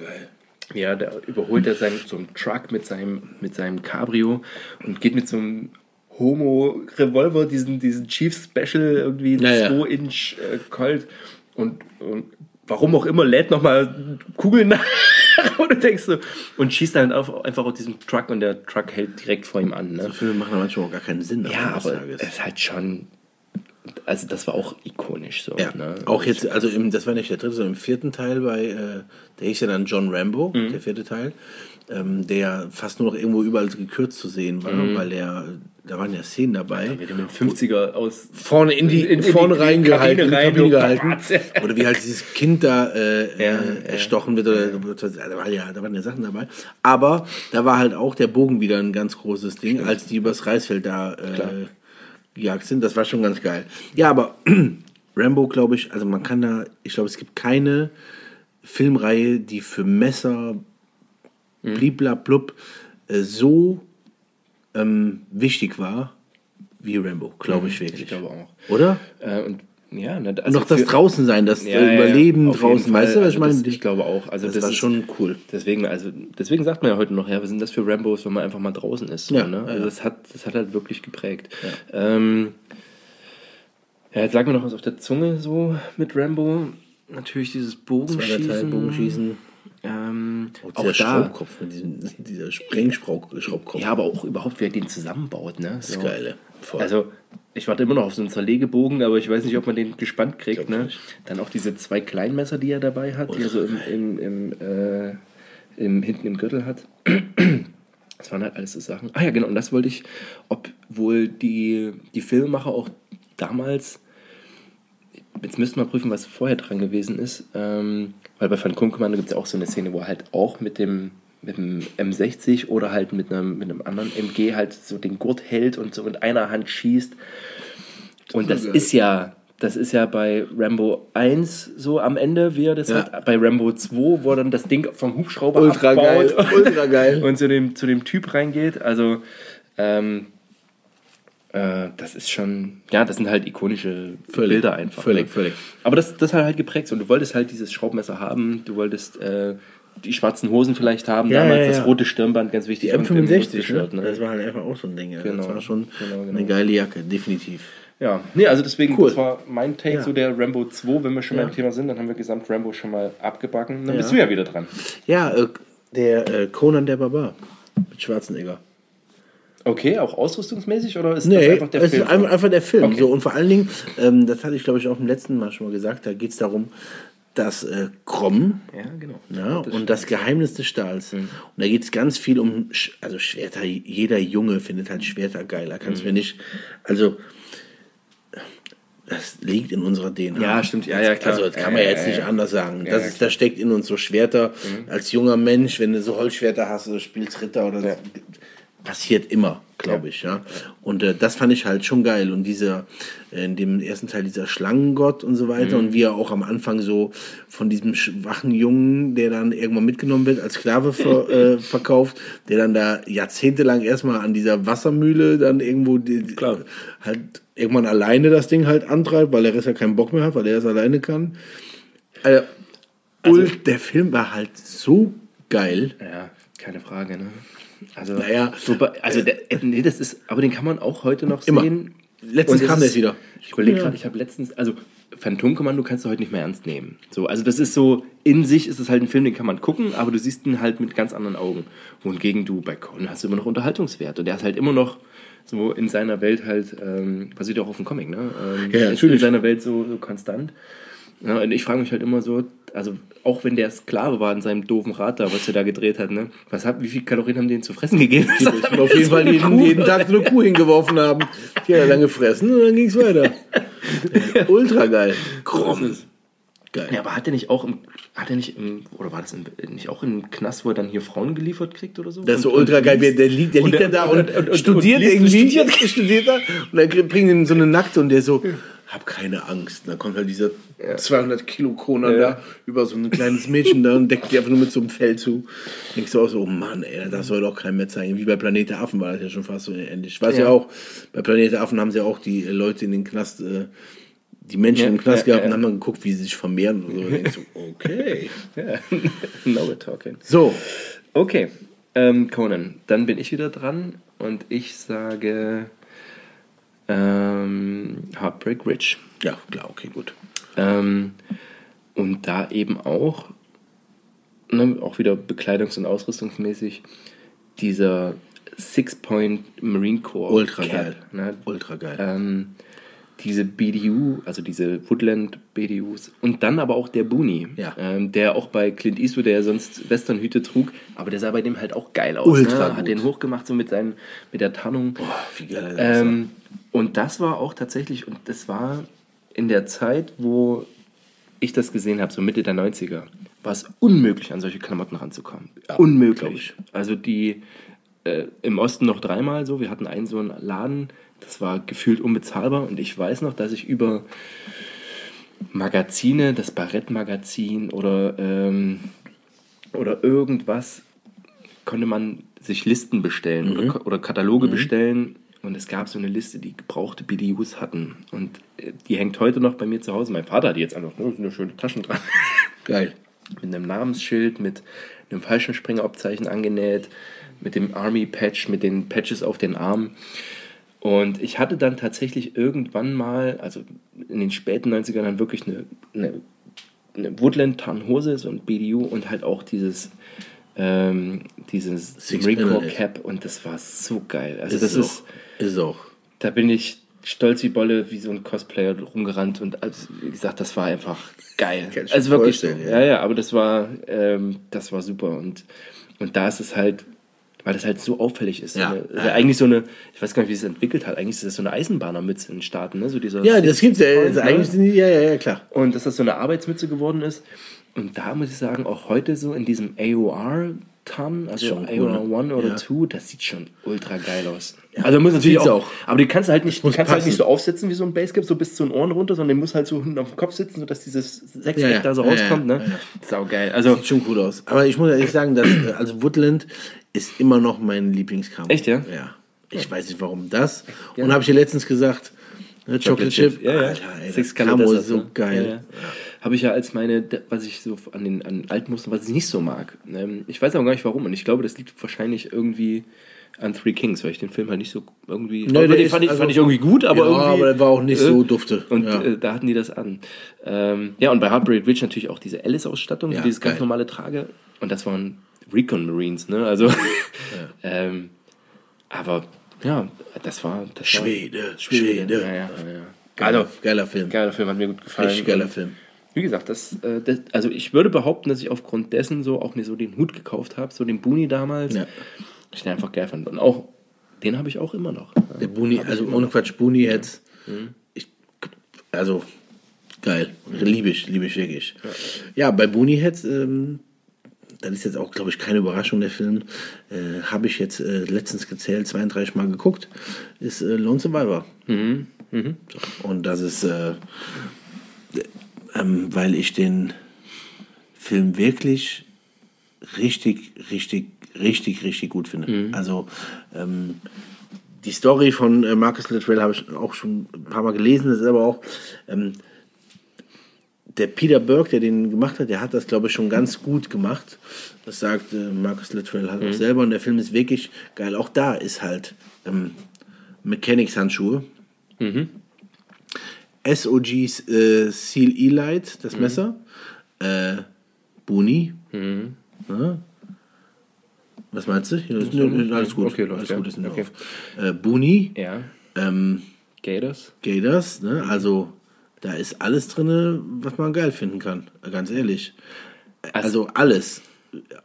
Ja, da überholt er seinen, so einen Truck mit seinem, mit seinem Cabrio und geht mit so einem Homo-Revolver, diesen, diesen Chief Special, irgendwie Ja, ja. 2-Inch äh, Colt und, und warum auch immer lädt nochmal Kugeln nach und du denkst so und schießt dann auf, einfach auf diesen Truck und der Truck hält direkt vor ihm an. Ne? Die Filme machen manchmal auch gar keinen Sinn. Ja, aber es ist halt schon, also das war auch ikonisch so. Ja, ne? auch jetzt, also im, das war nicht der dritte, sondern im vierten Teil bei, äh, der hieß ja dann John Rambo, Mhm. der vierte Teil, ähm, der fast nur noch irgendwo überall gekürzt zu sehen war, Mhm. weil der, da waren ja Szenen dabei. Mit dem 50er aus Vorne in die, In- in die vorne reingehalten, in die Kabine rein, Kabine gehalten. Oder wie halt dieses Kind da äh, Ja, äh, erstochen wird. Oder, da, war ja, da waren ja Sachen dabei. Aber da war halt auch der Bogen wieder ein ganz großes Ding, als die übers Reisfeld da äh, gejagt sind. Das war schon ganz geil. Ja, aber Rambo, glaube ich, also man kann da, ich glaube, es gibt keine Filmreihe, die für Messer, Mhm. bliblablub, äh, so ähm, wichtig war wie Rambo, glaube ich wirklich. Mhm. Ich glaube auch. Oder? Äh, und ja, ne, also noch das draußen sein, das Ja, äh, ja, Überleben jeden draußen, weißt du, was ich Also meine? das- Ich glaube auch. Also das, das, ist, schon cool. Deswegen, also deswegen sagt man ja heute noch, ja, wir sind das für Rambos, wenn man einfach mal draußen ist. So, Ja, ne? ja, Also ja. das hat, das hat halt wirklich geprägt. Ähm, ja, jetzt sag mir noch was auf der Zunge so mit Rambo. Natürlich dieses Bogenschießen. Teil, Bogenschießen. Ähm, Auch auch dieser. Schraubkopf, mit diesem, dieser Sprengschraubkopf. Ja, aber auch überhaupt, wer den zusammenbaut, ne? das ist geil. Voll. Also, ich warte immer noch auf so einen Zerlegebogen, aber ich weiß nicht, ob man den gespannt kriegt. Ne? Dann auch diese zwei Kleinmesser, die er dabei hat, die er so im, im, im, äh, im, hinten im Gürtel hat. Das waren halt alles so Sachen. Ah ja, genau, und das wollte ich, ob wohl die, die Filmemacher auch damals, jetzt müssten wir prüfen, was vorher dran gewesen ist, ähm, weil bei Phantom Commando gibt es ja auch so eine Szene, wo er halt auch mit dem, mit dem M60 oder halt mit einem, mit einem anderen MG halt so den Gurt hält und so mit einer Hand schießt. Und das ist ja, das ist ja bei Rambo 1 so am Ende, wie er das Ja. hat. Bei Rambo 2, wo er dann das Ding vom Hubschrauber Ultra abbaut geil, ultra geil. und zu dem, zu dem Typ reingeht. Also, ähm, äh, das ist schon, ja, das sind halt ikonische Völlig, Bilder einfach. völlig, ne? völlig. Aber das, das hat halt geprägt. Und du wolltest halt dieses Schraubmesser haben, du wolltest äh, die schwarzen Hosen vielleicht haben, Ja, damals ja, ja. das rote Stirnband, ganz wichtig. Die und im M65, Rüstenshirt, ne? ne? das war halt einfach auch so ein Ding. Ja. Genau, Das war schon genau, genau. eine geile Jacke, definitiv. Ja, nee, also deswegen, Cool. das war mein Take, Ja. so der Rambo 2. Wenn wir schon Ja. beim Thema sind, dann haben wir gesamt Rambo schon mal abgebacken. Dann Ja. bist du ja wieder dran. Ja, äh, der äh, Conan der Barbar mit Schwarzenegger. Okay, auch ausrüstungsmäßig oder ist Nee, das einfach der es Film? ist einfach, einfach der Film. Okay. So, und vor allen Dingen, ähm, das hatte ich glaube ich auch im letzten Mal schon mal gesagt, da geht es darum, dass äh, Krom ja, genau. ja, Das und das Geheimnis des Stahls. Und da geht es ganz viel um, also Schwerter, jeder Junge findet halt Schwerter geiler, kannst Mhm. mir nicht, also das liegt in unserer DNA. Ja, stimmt. Ja, ja, klar. Also das kann man ja ja, jetzt nicht anders sagen. Das ist, das steckt in uns so Schwerter. Als junger Mensch, wenn du so Holzschwerter hast oder spielst Ritter oder so, passiert immer, glaube ich, ja. Und äh, das fand ich halt schon geil. Und dieser, äh, in dem ersten Teil dieser Schlangengott und so weiter Mhm. und wie er auch am Anfang so von diesem schwachen Jungen, der dann irgendwann mitgenommen wird, als Sklave ver, äh, verkauft, der dann da jahrzehntelang erstmal an dieser Wassermühle dann irgendwo die, Klar. halt irgendwann alleine das Ding halt antreibt, weil der Rest ja keinen Bock mehr hat, weil er es alleine kann. Also, und der Film war halt so geil. Ja, keine Frage, ne? Also, Naja, wobei, also der, äh, nee, das ist, aber den kann man auch heute noch Immer. sehen. Letztens kam der ist- wieder. Ich überlege Ja. gerade, ich habe letztens, also Phantomkommando kannst du heute nicht mehr ernst nehmen. So, also das ist so, in sich ist es halt ein Film, den kann man gucken, aber du siehst ihn halt mit ganz anderen Augen. Wohingegen du bei Conan hast du immer noch Unterhaltungswert und der ist halt immer noch so in seiner Welt halt, ähm, basiert ja auch auf dem Comic, ne? Ähm, Ja, ist natürlich. In seiner Welt so, so konstant. Ja, und ich frage mich halt immer so, also auch wenn der Sklave war in seinem doofen Rad da, was er da gedreht hat, ne? Was hat, wie viel Kalorien haben die denen zu fressen gegeben? Ich will auf jeden So Fall jeden, Kuh. jeden Tag so eine Kuh hingeworfen haben. Die hat er dann gefressen und dann ging es weiter. Ultra geil. Krumm. Geil. Ja, aber hat er nicht auch im, hat er nicht im, oder war das im, nicht auch im Knast, wo er dann hier Frauen geliefert kriegt oder so? Das ist so Und- ultra und geil. liest- Der, liegt, der liegt der- da und, und- und- studiert irgendwie. studiert. Studiert er. Und dann bringen ihn so eine Nackte und der so, hab keine Angst. Und dann kommt halt dieser 200 Kilo Kroner Ja. da über so ein kleines Mädchen da und deckt die einfach nur mit so einem Fell zu. Denkst du auch so, oh Mann, ey, das soll doch keinem mehr zeigen. Wie bei Planet der Affen war das ja schon fast so ähnlich. Ich weiß ja, Ja. auch, bei Planet der Affen haben sie ja auch die äh, Leute in den Knast, äh, die Menschen Ja, im Knast ja, gehabt ja. und haben dann geguckt, wie sie sich vermehren und so. Und denkst du, okay. Ja. Now we're talking. So, Okay, ähm, Conan, dann bin ich wieder dran und ich sage ähm, Heartbreak Ridge. ja, klar, okay, gut. Ähm, und da eben auch, ne, auch wieder bekleidungs- und ausrüstungsmäßig, dieser Six-Point Marine Corps Ultra Cap, geil. Ne, Ultra geil. ähm, diese BDU, also diese Woodland BDUs und dann aber auch der Boonie, Ja. ähm, der auch bei Clint Eastwood, der ja sonst Westernhüte trug, aber der sah bei dem halt auch geil aus. Ultra ne? Hat den hochgemacht so mit, seinen, mit der Tarnung. Boah, wie geil Ähm, und das war auch tatsächlich, und das war in der Zeit, wo ich das gesehen habe, so Mitte der 90er, war es unmöglich, an solche Klamotten ranzukommen. Ja, unmöglich. Also die äh, im Osten noch dreimal so, wir hatten einen so einen Laden, das war gefühlt unbezahlbar und ich weiß noch, dass ich über Magazine, das Barrett-Magazin oder, ähm, oder irgendwas konnte man sich Listen bestellen oder, Ka- oder Kataloge bestellen. Und es gab so eine Liste, die gebrauchte BDUs hatten. Und äh, die hängt heute noch bei mir zu Hause. Mein Vater hat die jetzt einfach ne, so eine schöne Taschen dran. Geil. mit einem Namensschild, mit einem Fallschirmspringerabzeichen angenäht, mit dem Army-Patch, mit den Patches auf den Armen. Und ich hatte dann tatsächlich irgendwann mal, also in den späten 90ern, dann wirklich eine, eine, eine Woodland-Tarnhose, so ein BDU und halt auch dieses, ähm, dieses Panel. Cap und das war so geil. Also Ist das auch, ist, ist auch. da bin ich stolz wie Bolle, wie so ein Cosplayer rumgerannt und also, wie gesagt, das war einfach geil. Kann ich mir Also wirklich Ja. ja. ja, aber das war, ähm, das war super und, und da ist es halt, weil das halt so auffällig ist. Ja. So eine, Ja, also ja. eigentlich so eine, ich weiß gar nicht, wie es entwickelt hat, eigentlich ist das so eine Eisenbahnermütze in den Staaten, ne? So dieser Ja, das gibt's ja. Six-Point, Also ne? eigentlich sind die, ja, ja, ja, klar. Und dass das so eine Arbeitsmütze geworden ist. Und da muss ich sagen, auch heute so in diesem AOR-Ton, also Schon AOR ne? 1 oder Ja. 2, das sieht schon ultra geil aus. also muss natürlich auch, auch. Aber die kannst du halt nicht, die kannst halt nicht so aufsetzen wie so ein Basecap, so bis zu den Ohren runter, sondern den muss halt so hinten auf dem Kopf sitzen, sodass dieses Sechseck Ja, ja. da so Ja, rauskommt. ja, ne? ja, ja. Sau geil. Also, Sieht schon cool aus. Aber ich muss ehrlich sagen, dass, äh, also Woodland ist immer noch mein Lieblingskampf. Echt, ja? Ja. Ich weiß nicht, warum das. Und habe ich dir letztens gesagt, ne, Chocolate, Chip. Ja, ja. Alter, ey, Six das Camo ist so ne? geil. Ja, ja. Habe ich ja als meine, was ich so an den an Altmustern, was ich nicht so mag. Ähm, Ich weiß aber gar nicht warum. Und ich glaube, das liegt wahrscheinlich irgendwie an Three Kings, weil ich den Film halt nicht so irgendwie. Nee, den ist- fand, ich, also- fand ich irgendwie gut, aber Ja, irgendwie. aber der war auch nicht so dufte. Und Ja. äh, da hatten die das an. Ähm, ja, und bei Heartbreak Ridge natürlich auch diese Alice-Ausstattung, Ja, dieses ganz geil. normale Trage. Und das waren Recon Marines, ne? Also. ähm, aber ja, das war. Das Schwede, war, Schwede. Ja, ja, ja, ja. Geiler, Also, geiler Film. geiler Film, hat mir gut gefallen. Richtig geiler Film. Wie gesagt, das, äh, das, also ich würde behaupten, dass ich aufgrund dessen so auch mir so den Hut gekauft habe, so den Boonie damals. Ja. Ich den einfach geil fand. Und auch, den habe ich auch immer noch. Der Buni, also ohne Quatsch, Buni jetzt. Ich, also, geil. Liebe ich, liebe ich wirklich. Ja, bei Buni Heads, ähm, das ist jetzt auch, glaube ich, keine Überraschung, der Film, äh, habe ich jetzt äh, letztens gezählt, 32 Mal geguckt, ist äh, Lone Survivor. So, und das ist, äh, ähm, weil ich den Film wirklich richtig, richtig, richtig, richtig gut finde. Also, ähm, die Story von äh, Marcus Luttrell habe ich auch schon ein paar Mal gelesen. Das ist aber auch ähm, der Peter Burke, der den gemacht hat, der hat das, glaube ich, schon ganz gut gemacht. Das sagt äh, Marcus Luttrell halt auch selber. Und der Film ist wirklich geil. Auch da ist halt ähm, Mechanics-Handschuhe. SOGs äh, Seal E-Light, das Messer. Äh, Buni. Ja. Was meinst du? Ja, nö, nö, alles gut. Okay, alles gut, ist in Okay. Äh, Buni. Ja. Ähm, Gators. Gators, ne? Also da ist alles drin, was man geil finden kann, ganz ehrlich. Also alles.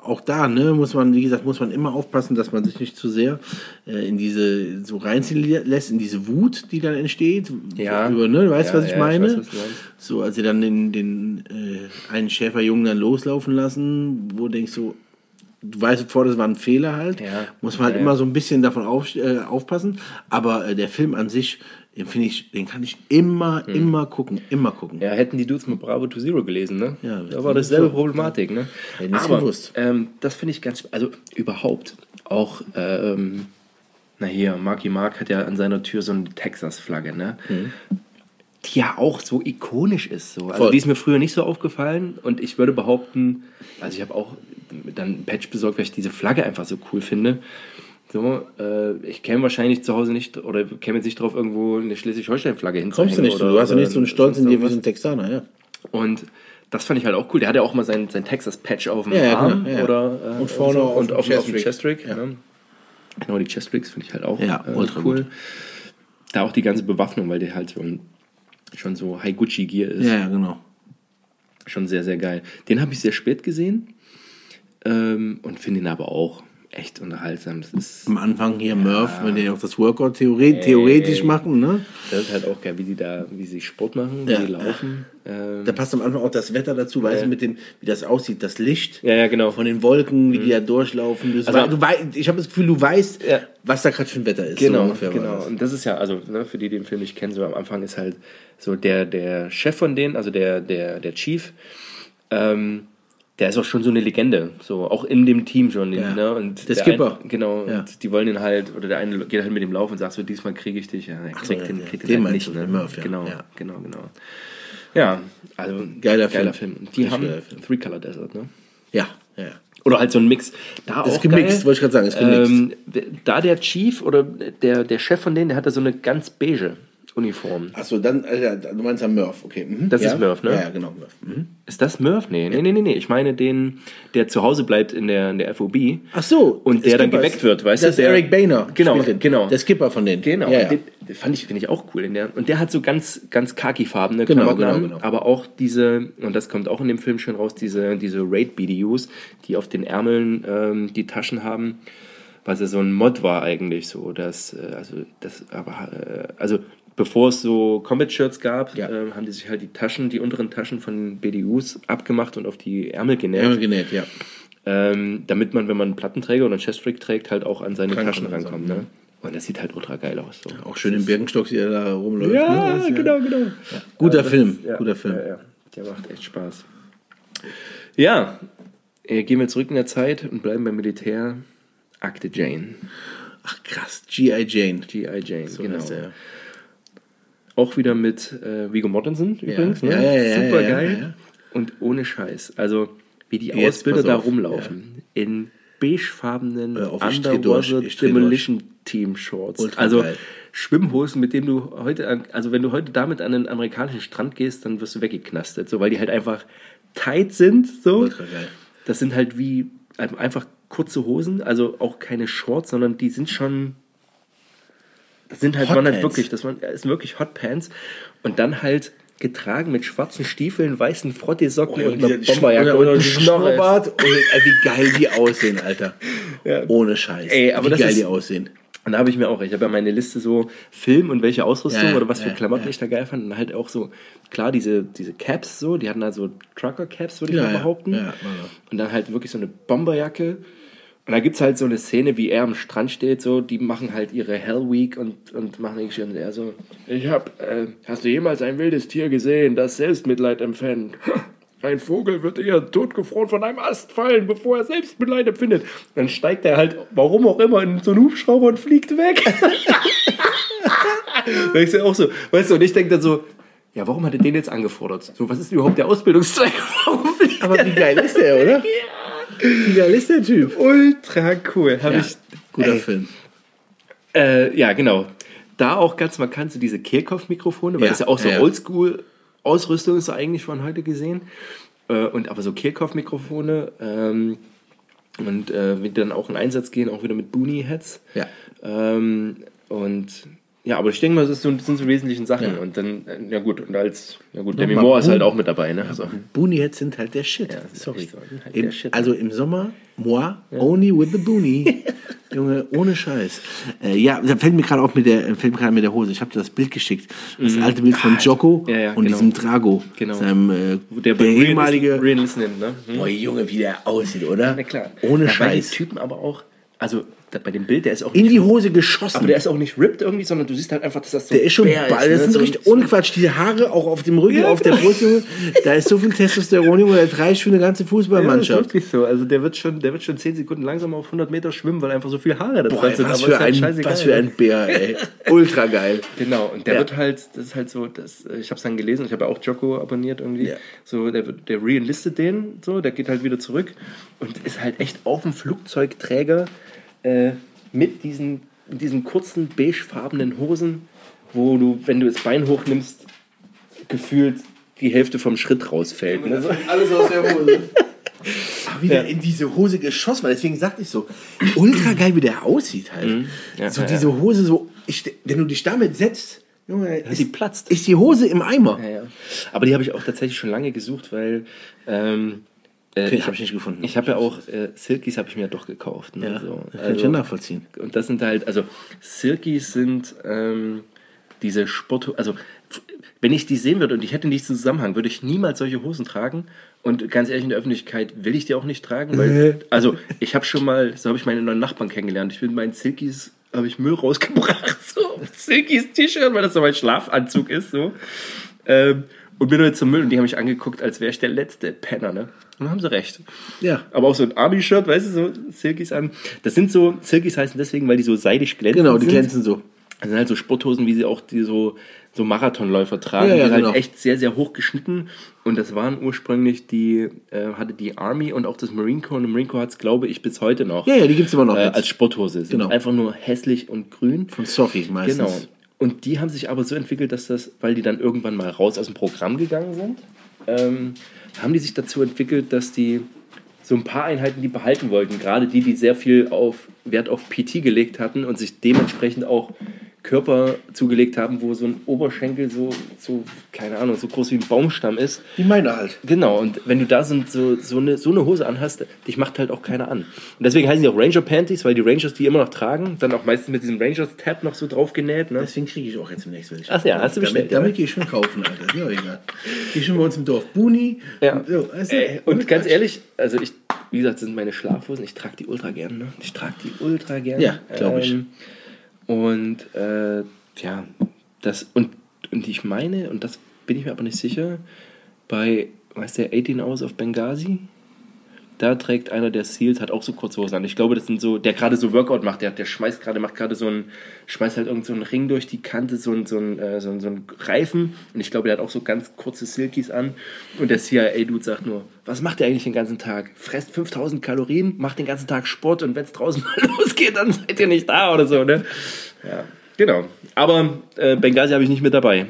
Auch da, ne, muss man, wie gesagt, muss man immer aufpassen, dass man sich nicht zu sehr äh, in diese so reinziehen lässt, in diese Wut, die dann entsteht. Ja. Über, ne, du weißt, Ja, was ich ja, ich meine? weiß, was du. So, als sie dann den, den äh, einen Schäferjungen dann loslaufen lassen, wo du denkst so, du weißt sofort, das war ein Fehler halt. Ja. Muss man halt Ja, immer ja. so ein bisschen davon auf, äh, aufpassen. Aber äh, der Film an sich, den finde ich, den kann ich immer, immer gucken, immer gucken. Hm. Ja, hätten die Dudes mit Bravo to Zero gelesen, ne? Ja, da war dasselbe Problematik, ne? Hätten Aber gewusst. ähm, das finde ich ganz, also überhaupt auch, ähm, na hier, Marky Mark hat ja an seiner Tür so eine Texas-Flagge, ne? Die ja auch so ikonisch ist. So. Also Voll. die ist mir früher nicht so aufgefallen und ich würde behaupten, also ich habe auch dann ein Patch besorgt, weil ich diese Flagge einfach so cool finde. So, äh, ich käme wahrscheinlich zu Hause nicht oder käme jetzt nicht drauf, irgendwo eine Schleswig-Holstein-Flagge hinzuhängen. Kommst du nicht, oder, du hast ja nicht so einen Stolz in dir wie so ein Texaner, ja. Und das fand ich halt auch cool. Der hat ja auch mal sein, sein Texas-Patch auf dem Ja, ja, Arm. genau, ja. Oder, äh, Und vorne so. auf und dem auf, dem- auf dem Chest-Rig. Ne? Genau, die Chest-Rigs finde ich halt auch Ja, äh, ultra cool. gut. Da auch die ganze Bewaffnung, weil der halt so ein, schon so High-Gucci-Gear ist. Ja, ja, genau. Schon sehr, sehr geil. Den habe ich sehr spät gesehen ähm, und finde ihn aber auch echt unterhaltsam. Das ist, Am Anfang hier Murph, wenn die auch das Workout theoret theoretisch machen, ne? das ist halt auch geil, wie die da, wie sie Sport machen, Ja. wie die laufen. Ähm, Da passt am Anfang auch das Wetter dazu, weißt du, mit dem, wie das aussieht, das Licht. ja, ja, genau. Von den Wolken, wie die da durchlaufen. Du, Also- du wei- ich habe das Gefühl, du weißt, Ja. was da gerade für ein Wetter ist. so Genau, ungefähr war genau. das. Und das ist ja, also ne, für die, die den Film nicht kennen, so am Anfang ist halt so der, der Chef von denen, also der, der, der Chief, ähm, der ist auch schon so eine Legende, so auch in dem Team schon. Ja. Ne? Und Der Ein, Skipper. genau, Ja. und die wollen den halt, oder der eine geht halt mit dem Lauf und sagt so, diesmal kriege ich dich. Ja, er kriegt so, den, ja. kriegt Den den halt nicht. Ne? den Murph, ja. Genau, Ja. genau, genau. Ja, also Geiler geiler Film. Film. Die Richtig haben Film. Three Color Desert, ne? Ja, ja. Oder halt so ein Mix. Da Das ist auch gemixt, geil. wollte ich gerade sagen, ist gemixt. Ähm, da der Chief oder der, der Chef von denen, der hatte so eine ganz beige Uniform. Achso, dann, äh, du meinst ja Murph, okay. Mhm. Das ja? ist Murph, ne? Ja, ja, genau, Murph. Mhm. Ist das Murph? Nee, nee, nee, nee, nee. Ich meine den, der zu Hause bleibt in der, in der FOB. Ach so. Und der dann geweckt ist- wird, weißt das du? ist Der- Eric Boehner. Genau, genau. Der Skipper von denen. Genau, Ja, ja. Den, den fand ich, finde ich auch cool. In der, und der hat so ganz, ganz khakifarbene Genau, Klamotten genau, an, genau. aber auch diese, und das kommt auch in dem Film schön raus, diese, diese Raid-BDUs, die auf den Ärmeln ähm, die Taschen haben, was ja so ein Mod war eigentlich so, dass, äh, also, das, aber, äh, also, bevor es so Combat-Shirts gab, Ja. ähm, haben die sich halt die Taschen, die unteren Taschen von BDUs abgemacht und auf die Ärmel genäht. Ja, genäht, ja. Ähm, damit man, wenn man einen Plattenträger oder einen Chestrig trägt, halt auch an seine Rankommt Taschen rankommt. Ne? Und das sieht halt ultra geil aus. So. Auch schön im Birkenstock, wie er da rumläuft. Ja, ne? Das genau, genau. Guter das Film, ist- ja, guter Film. Ja, ja. Der macht echt Spaß. Ja, äh, gehen wir zurück in der Zeit und bleiben beim Militär. Akte Jane. Ach krass, G.I. Jane. G.I. Jane, So genau. heißt er, ja. Auch wieder mit äh, Viggo Mortensen übrigens. Ja, ja, ja, Super geil. Und ohne Scheiß. Also, wie die Jetzt Ausbilder da auf, rumlaufen. In beigefarbenen durch, Underwater Demolition Team Shorts. Ultra also geil. Schwimmhosen, mit denen du heute, also wenn du heute damit an einen amerikanischen Strand gehst, dann wirst du weggeknastet, so, weil die halt einfach tight sind, so. Ultra geil. Das sind halt wie ein- einfach kurze Hosen, also auch keine Shorts, sondern die sind schon, das sind halt, Hot waren halt wirklich, das waren, das sind wirklich Hot Pants und dann halt getragen mit schwarzen Stiefeln, weißen Frottee-Socken und einer Bomberjacke oder, oder und. Schnurrbart. Und, äh, wie geil die aussehen, Alter. Ja. Ohne Scheiß. Ey, aber wie das geil ist- die aussehen. Und da habe ich mir auch, ich habe ja meine Liste so Film und welche Ausrüstung Ja, oder was für ja, Klamotten ich da geil fand. Und halt auch so, klar, diese, diese Caps so, die hatten halt so Trucker-Caps, würde ich mal behaupten. Und dann halt wirklich so eine Bomberjacke. Und da gibt es halt so eine Szene, wie er am Strand steht, so, die machen halt ihre Hell Week und, und machen irgendwie und er so, ich hab, äh, hast du jemals ein wildes Tier gesehen, das Selbstmitleid empfängt? Ein Vogel wird eher totgefroren von einem Ast fallen, bevor er Selbstmitleid empfindet. Dann steigt er halt, warum auch immer, in so einen Hubschrauber und fliegt weg. ist ja auch so, weißt du, und ich denke dann so, ja, warum hat er den jetzt angefordert? So, was ist denn überhaupt der Ausbildungszweck? Aber wie geil ist der, oder? Wie geil ist der Typ? Ultra cool. Hab Ja, ich, guter ey, Film. Äh, ja, genau. Da auch ganz markant so diese Kehlkopf-Mikrofone, weil Ja, das ist ja auch so ja. Oldschool-Ausrüstung ist so eigentlich von heute gesehen. Äh, und aber so Kehlkopf-Mikrofone ähm, und äh, wenn die dann auch in Einsatz gehen, auch wieder mit Boonie-Heads. Ja. Ähm, und ja, aber ich denke mal, das, sind so wesentlichen Sachen. Ja. Und dann, äh, ja gut, und als, ja gut, Demi Moore ist halt auch mit dabei, ne? Also, Boonie Heads sind halt der Shit. Ja, Sorry. so, halt Im, der Shit. Also im Sommer, moi, only with the Boonie. Junge, ohne Scheiß. Äh, ja, da fällt mir gerade auch mit der, fällt mir gerade mit der Hose. Ich habe dir das Bild geschickt. Das alte Bild von Mhm. Ja, ja, und genau. diesem Drago. Genau. Seinem, äh, der, der ehemalige. Listening, ne? Hm? Boah, Junge, wie der aussieht, oder? Na klar. Ohne ja, Weil die Scheiß. Typen aber auch, also da, bei dem Bild, der ist auch In nicht, die Hose geschossen. aber der ist auch nicht ripped irgendwie, sondern du siehst halt einfach, dass das so Der ist schon Bär ball. Das ne? ist So- richtig Unquatsch. Diese Haare auch auf dem Rücken, Ja, auf der genau. Brust, Junge. Da ist so viel Testosteron, Junge. Das reicht für eine ganze Ja, das ist Fußballmannschaft. wirklich so. Also der wird schon, der wird schon 10 Sekunden langsam auf 100 Meter schwimmen, weil einfach so viel Haare da dran sind. was, für ist halt ein, was für ein Bär, ey. Ultra geil. Genau, und der Ja. wird halt, das ist halt so, das, ich habe es dann gelesen, ich habe ja auch Jocko abonniert irgendwie. Ja. So, der, wird- der reenlistet den, so, der geht halt wieder zurück und ist halt echt auf dem Flugzeugträger äh, mit diesen, diesen kurzen beigefarbenen Hosen, wo du, wenn du das Bein hochnimmst, gefühlt die Hälfte vom Schritt rausfällt. Ne? Alles aus der Hose. Aber wie der in diese Hose geschossen war, deswegen sagte ich so, ultra geil, wie der aussieht halt. Mhm. Ja, so ja, diese Hose, so, ich, wenn du dich damit setzt, Junge, ist, die platzt. ist die Hose im Eimer. Ja, ja. Aber die habe ich auch tatsächlich schon lange gesucht, weil ähm, äh, Okay, hab ich nicht gefunden. Ich habe ja auch äh, Silkies habe ich mir doch gekauft. Ne? Ja, so. das kann ich ja nachvollziehen. Und das sind halt, also Silkies sind ähm, diese Sport, also wenn ich die sehen würde und ich hätte nicht diesen Zusammenhang, würde ich niemals solche Hosen tragen. Und ganz ehrlich, in der Öffentlichkeit will ich die auch nicht tragen, weil, also ich habe schon mal, so habe ich meine neuen Nachbarn kennengelernt. Ich bin meinen Silkies, habe ich Müll rausgebracht, so Silkies T-Shirt, weil das so mein Schlafanzug ist, so. Ähm, und bin jetzt zum Müll und die haben mich angeguckt, als wäre ich der letzte Penner, ne? Und dann haben sie recht. Ja. Aber auch so ein Army-Shirt, weißt du, so Silkies an. Das sind so, Silkies heißen deswegen, weil die so seidig glänzen. Genau, die sind. glänzen so. Das sind halt so Sporthosen, wie sie auch die so, so Marathonläufer tragen. Ja, ja, die halt genau. echt sehr, sehr hoch geschnitten. Und das waren ursprünglich die, äh, hatte die Army und auch das Marine Corps. Und der Marine Corps hat es, glaube ich, bis heute noch. Ja, ja, die gibt's immer noch Äh, als Sporthose. Sind Genau. einfach nur hässlich und grün. Von Sophie meistens. Genau. Und die haben sich aber so entwickelt, dass das, weil die dann irgendwann mal raus aus dem Programm gegangen sind, ähm, haben die sich dazu entwickelt, dass die so ein paar Einheiten die behalten wollten. Gerade die, die sehr viel auf Wert auf PT gelegt hatten und sich dementsprechend auch Körper zugelegt haben, wo so ein Oberschenkel so, so keine Ahnung, so groß wie ein Baumstamm ist. Die meine halt. Genau, und wenn du da so, so, so, eine, so eine Hose anhast, dich macht halt auch keiner an. Und deswegen heißen die auch Ranger Panties, weil die Rangers die immer noch tragen, dann auch meistens mit diesem Rangers-Tab noch so drauf genäht. Ne? Deswegen kriege ich auch jetzt demnächst welche. Ach ja, hast du bestellt, Damit, ja? damit gehe ich schon kaufen, Alter. Ja, egal. Gehe schon bei uns im Dorf. Buni. Ja. So, weißt du, Ey, und ganz ehrlich, also ich, wie gesagt, das sind meine Schlafhosen, ich trage die ultra gern, ne? Ich trage die ultra gern. Ja, glaub ich. Ähm, und äh, ja, das, und, und ich meine, und das bin ich mir aber nicht sicher, bei, weißt du, 18 Hours of Benghazi, da trägt einer der Seals, hat auch so kurze Hosen an. Ich glaube, das sind so, der gerade so Workout macht, der, der schmeißt gerade, macht gerade so einen, schmeißt halt irgend so Ring durch die Kante, so einen, so einen, äh, so einen, so einen Reifen. Und ich glaube, der hat auch so ganz kurze Silkies an. Und der CIA-Dude sagt nur, was macht der eigentlich den ganzen Tag? Fresst 5000 Kalorien, macht den ganzen Tag Sport und wenn es draußen mal losgeht, dann seid ihr nicht da oder so, ne? Ja, genau. Aber äh, Benghazi habe ich nicht mit dabei.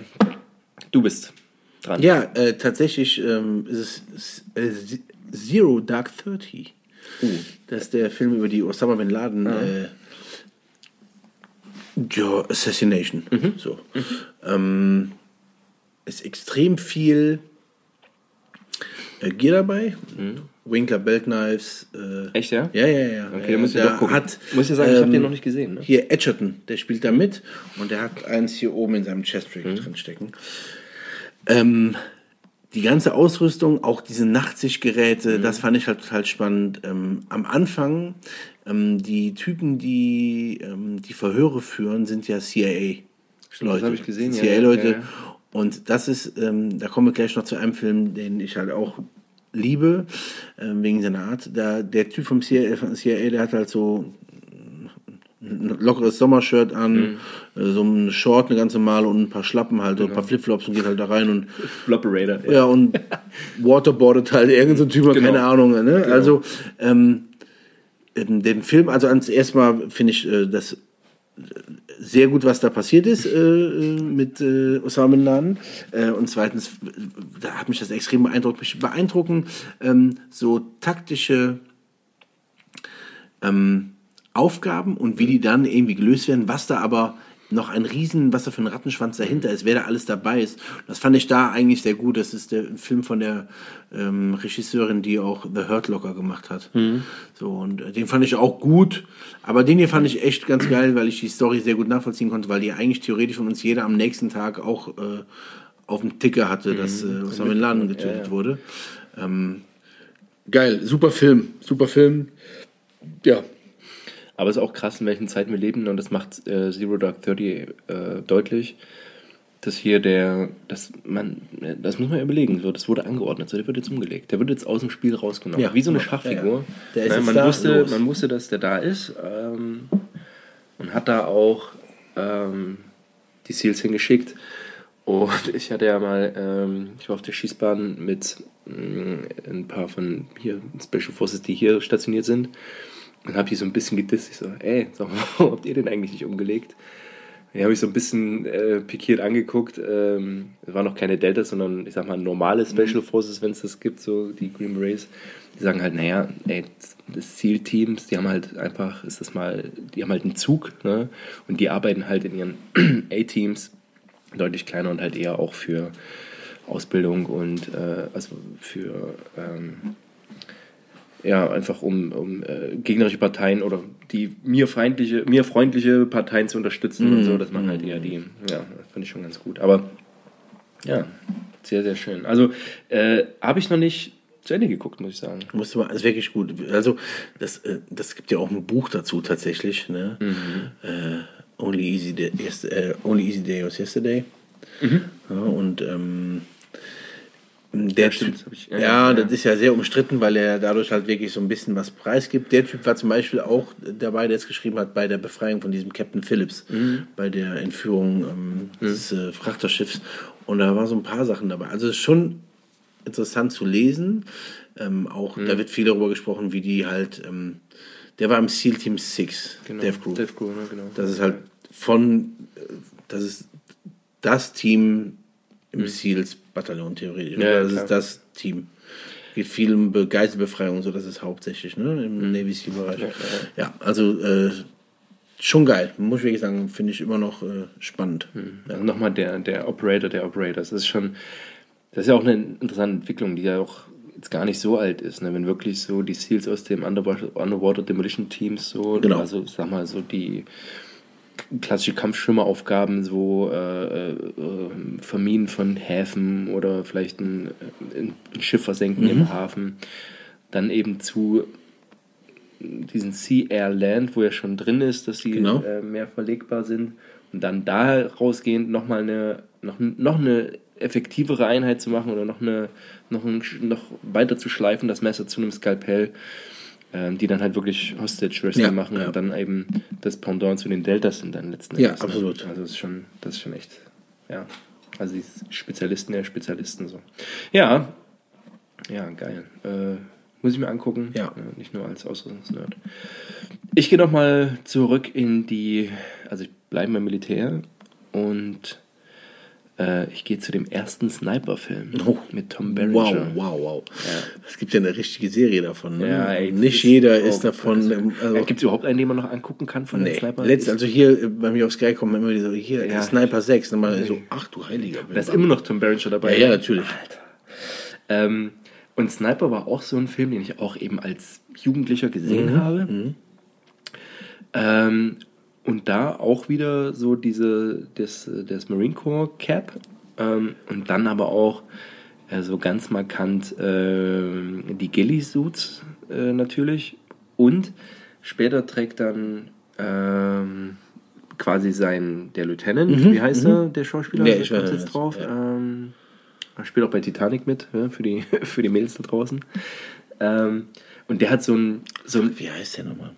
Du bist dran. Ja, äh, tatsächlich ähm, ist es äh, Zero Dark Thirty. Uh. Das ist der Film über die Osama Bin Laden. Äh, ja, Assassination. Mhm. So. Ähm, ist extrem viel äh, Gear dabei. Winkler Belt Knives. Äh, Mhm. Echt, ja? Ja, ja, ja. Okay, ja, muss ich doch gucken. Hat, muss ich sagen, ich habe ähm, den noch nicht gesehen. Ne? Hier Edgerton, der spielt da mit und der hat eins hier oben in seinem Chestplate drin stecken. Ähm, die ganze Ausrüstung, auch diese Nachtsichtgeräte, das fand ich halt total spannend. Ähm, am Anfang, ähm, die Typen, die ähm, die Verhöre führen, sind ja CIA. Stimmt, das hab ich gesehen, CIA-Leute. ja, ja. Und das ist, ähm, da kommen wir gleich noch zu einem Film, den ich halt auch liebe, ähm, wegen seiner Art. Da, der Typ vom CIA, vom CIA, der hat halt so ein lockeres Sommershirt an, äh, so ein Short, eine ganze Mal und ein paar Schlappen halt, so ein paar Flipflops und geht halt da rein und Flopperator. ja, und waterboardet halt irgendein so ein Typ, Genau. keine Ahnung. Ne? Also, ähm, ähm, den Film, also ans erstmal finde ich äh, das äh, sehr gut, was da passiert ist äh, äh, mit äh, Osama Bin Laden. Äh, und zweitens, da hat mich das extrem beeindruckt. Mich beeindrucken ähm, so taktische ähm, Aufgaben und wie die dann irgendwie gelöst werden, was da aber noch ein Riesen, was da für ein Rattenschwanz dahinter ist, wer da alles dabei ist. Das fand ich da eigentlich sehr gut. Das ist der Film von der ähm, Regisseurin, die auch The Hurt Locker gemacht hat. So, und äh, den fand ich auch gut. Aber den hier fand ich echt ganz geil, weil ich die Story sehr gut nachvollziehen konnte, weil die eigentlich theoretisch von uns jeder am nächsten Tag auch äh, auf dem Ticker hatte, dass äh, Osama Bin Laden getötet wurde. Ähm, geil, super Film, super Film. Ja, Aber es ist auch krass, in welchen Zeiten wir leben und das macht äh, Zero Dark Thirty äh, deutlich, dass hier der, dass man, äh, das muss man überlegen, so, das wurde angeordnet, so, der wird jetzt umgelegt, der wird jetzt aus dem Spiel rausgenommen, Ja, wie so eine. Schachfigur. Ja, ja. Der ist Nein, man, wusste, los. man wusste, dass der da ist ähm, und hat da auch ähm, die Seals hingeschickt. Und ich hatte ja mal, ähm, ich war auf der Schießbahn mit mh, ein paar von hier Special Forces, die hier stationiert sind. Und habe die so ein bisschen gedisst. Ich so, ey, sag mal, warum habt ihr den eigentlich nicht umgelegt? Die habe ich so ein bisschen äh, pikiert angeguckt. Ähm, es waren noch keine Deltas, sondern ich sag mal normale Special Forces, wenn es das gibt, so die Green Berets. Die sagen halt, naja, ey, das Zielteams, die haben halt einfach, ist das mal, die haben halt einen Zug, ne? Und die arbeiten halt in ihren A-Teams deutlich kleiner und halt eher auch für Ausbildung und äh, also für ähm, ja, einfach um, um äh, gegnerische Parteien oder die mir feindliche, mir freundliche Parteien zu unterstützen und so, dass man halt eher die, ja, das fand ich schon ganz gut. Aber ja, sehr, sehr schön. Also äh, habe ich noch nicht zu Ende geguckt, muss ich sagen. Musste man, ist wirklich gut. Also, das, äh, das gibt ja auch ein Buch dazu tatsächlich. Ne? Äh, Only, Easy Day, yes, äh, Only Easy Day was Yesterday. Ja, und ähm, der stimmt, Typ, ich- ja, ja, ja. das ist ja sehr umstritten, weil er dadurch halt wirklich so ein bisschen was preisgibt. Der Typ war zum Beispiel auch dabei, der es geschrieben hat bei der Befreiung von diesem Captain Phillips, Mhm. bei der Entführung ähm, des äh, Frachterschiffs. Und da waren so ein paar Sachen dabei. Also schon interessant zu lesen. Ähm, auch Mhm. da wird viel darüber gesprochen, wie die halt. Ähm, der war im SEAL Team 6, Death Group. Death Crew, ne? genau. Das ist halt von, äh, das ist das Team im SEALs-Bataillon theoretisch. Mhm. Ja, ja, das klar. ist das Team. Geht viel um Be- Geiselbefreiung, so das ist hauptsächlich ne, im Navy SEAL-Bereich. Mhm. Ja, Ja, ja, also äh, schon geil. Muss ich wirklich sagen, finde ich immer noch äh, spannend. Also nochmal der, der Operator der Operators. Das ist schon, das ist ja auch eine interessante Entwicklung, die ja auch jetzt gar nicht so alt ist. Ne? Wenn wirklich so die Seals aus dem Underwater, Underwater Demolition Teams so, Genau. also sag mal so die klassische Kampfschwimmeraufgaben, so äh, äh, Verminen von Häfen oder vielleicht ein, ein Schiff versenken Mhm. im Hafen, dann eben zu diesen Sea Air Land, wo ja schon drin ist, dass sie Genau. äh, mehr verlegbar sind und dann da rausgehend nochmal eine, noch, noch eine effektivere Einheit zu machen oder noch eine noch, ein, noch weiter zu schleifen, das Messer zu einem Skalpell, ähm, die dann halt wirklich Hostage Wrestling Ja, machen ja. und dann eben das Pendant zu den Deltas sind dann letzten Ja, Endes, ne? absolut. Also das ist schon, das ist schon echt, ja. Also die Spezialisten der Spezialisten so. Ja, ja, geil. Äh, muss ich mir angucken. Ja. Äh, nicht nur als Ausrüstungsnerd. Ich gehe nochmal zurück in die, also ich bleibe beim Militär und äh, ich gehe zu dem ersten Sniper-Film Oh. mit Tom Wow, Berenger. wow, wow. Es gibt ja eine richtige Serie davon. Ne? Ja, ey, Nicht jeder oh ist davon. Ähm, Also, Gibt es überhaupt einen, den man noch angucken kann von nee. den Sniper? Letzt, also hier äh, bei mir auf Sky kommen immer so, hier, Ja. Sniper 6. Dann mal so, ach du Heiliger. da ist immer noch Tom Berenger dabei. Ja, ja, natürlich. Ähm, und Sniper war auch so ein Film, den ich auch eben als Jugendlicher gesehen Mhm. habe. Ähm, und da auch wieder so diese, das, das Marine Corps Cap. Ähm, und dann aber auch äh, so ganz markant ähm, die Ghillie-Suits äh, natürlich. Und später trägt dann ähm, quasi sein, der Lieutenant, wie heißt er, der Schauspieler? Nee, Mhm, ich weiß jetzt drauf. Ja. Ähm, er spielt auch bei Titanic mit, ja, für, die, für die Mädels da draußen. Ähm, und der hat so ein, so ein Wie heißt der nochmal?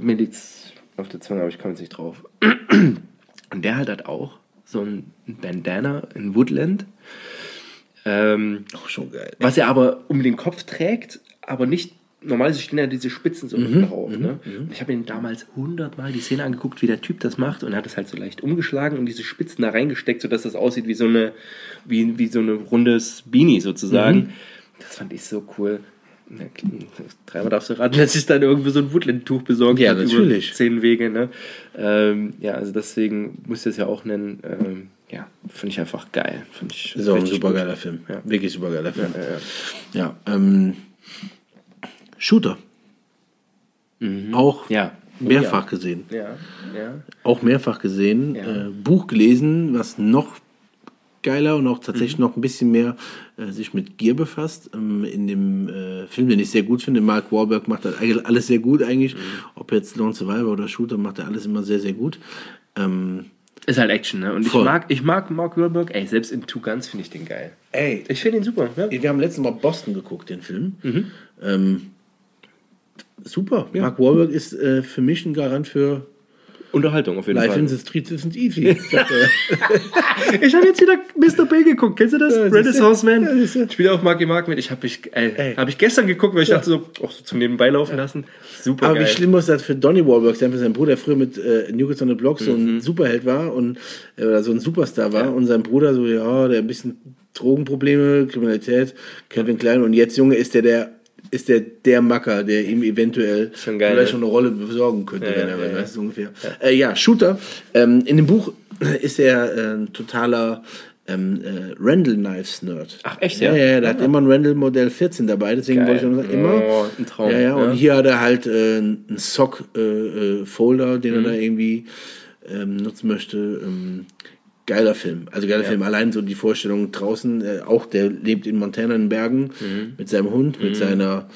liegt's auf der Zunge, aber ich komme jetzt nicht drauf. Und der hat halt auch so ein Bandana in Woodland, ähm, Auch schon geil. was er aber um den Kopf trägt, aber nicht. Normalerweise stehen ja diese Spitzen so Mhm, drauf. Ne? Und ich habe ihn damals hundertmal die Szene angeguckt, wie der Typ das macht und er hat es halt so leicht umgeschlagen und diese Spitzen da reingesteckt, sodass das aussieht wie so eine, wie, wie so eine rundes Beanie sozusagen. Mhm. Das fand ich so cool. Dreimal darfst du raten, dass ich dann irgendwie so ein Woodland-Tuch besorgt Ja, hab über natürlich. Zehn Wege, ne? Ähm, ja, also deswegen muss ich das ja auch nennen. Ähm, ja, finde ich einfach geil. Find ich Ist auch ein richtig super gut. geiler Film. Ja. Wirklich super geiler Film. Ja, ja, Ja, ähm, Shooter. Auch Mhm. Ja. mehrfach gesehen. Ja, ja. Auch mehrfach gesehen. Äh, Buch gelesen, was noch geiler und auch Mhm. tatsächlich noch ein bisschen mehr äh, sich mit Gier befasst. Ähm, in dem äh, Film, den ich sehr gut finde, Mark Wahlberg macht das eigentlich alles sehr gut eigentlich. Mhm. Ob jetzt Lone Survivor oder Shooter, macht er alles immer sehr, sehr gut. Ähm, Ist halt Action, ne? Und ich Voll. mag, ich mag Mark Wahlberg, ey, selbst in Two Guns finde ich den geil. ey, Ich finde ihn super, ja. wir haben letztes Mal Boston geguckt, den Film. Mhm. Ähm, super. Mark Wahlberg ist äh, für mich ein Garant für Unterhaltung auf jeden Life Fall. in the Streets isn't easy. Ich habe jetzt wieder Mr. Bill geguckt. Kennst du das? Ja. Renaissance Man. Ja. Spielt auch Marky Mark mit. Ich habe mich, ey, Ey. hab ich gestern geguckt, weil ich dachte so, auch so zum Nebenbei laufen lassen. Super Aber geil. wie schlimm muss das für Donny Wahlberg sein, für seinen Bruder, der früher mit äh, New Kids on the Block so Mhm. ein Superheld war und äh, oder so ein Superstar war und sein Bruder so, ja, der ein bisschen Drogenprobleme, Kriminalität, Kevin Klein und jetzt, Junge, ist der der ist der der Macker, der ihm eventuell Schon geil, vielleicht ne? schon eine Rolle besorgen könnte, Ja, wenn er, ja, ja. weißt du, ungefähr. Ja, äh, ja Shooter. Ähm, in dem Buch ist er äh, ein totaler ähm, äh, Randall Knives Nerd. Ach, echt, ja? ja? Ja, ja, der hat immer ein Randall Modell 14 dabei, deswegen Geil. wollte ich noch sagen, immer. Oh, ein Traum, Ja, ja, und ja. hier hat er halt äh, einen Sock-Folder, den Mhm. er da irgendwie ähm, nutzen möchte. Ähm, geiler Film. Also geiler Film. Allein so die Vorstellung draußen, äh, auch der lebt in Montana in den Bergen Mhm. mit seinem Hund, mit seiner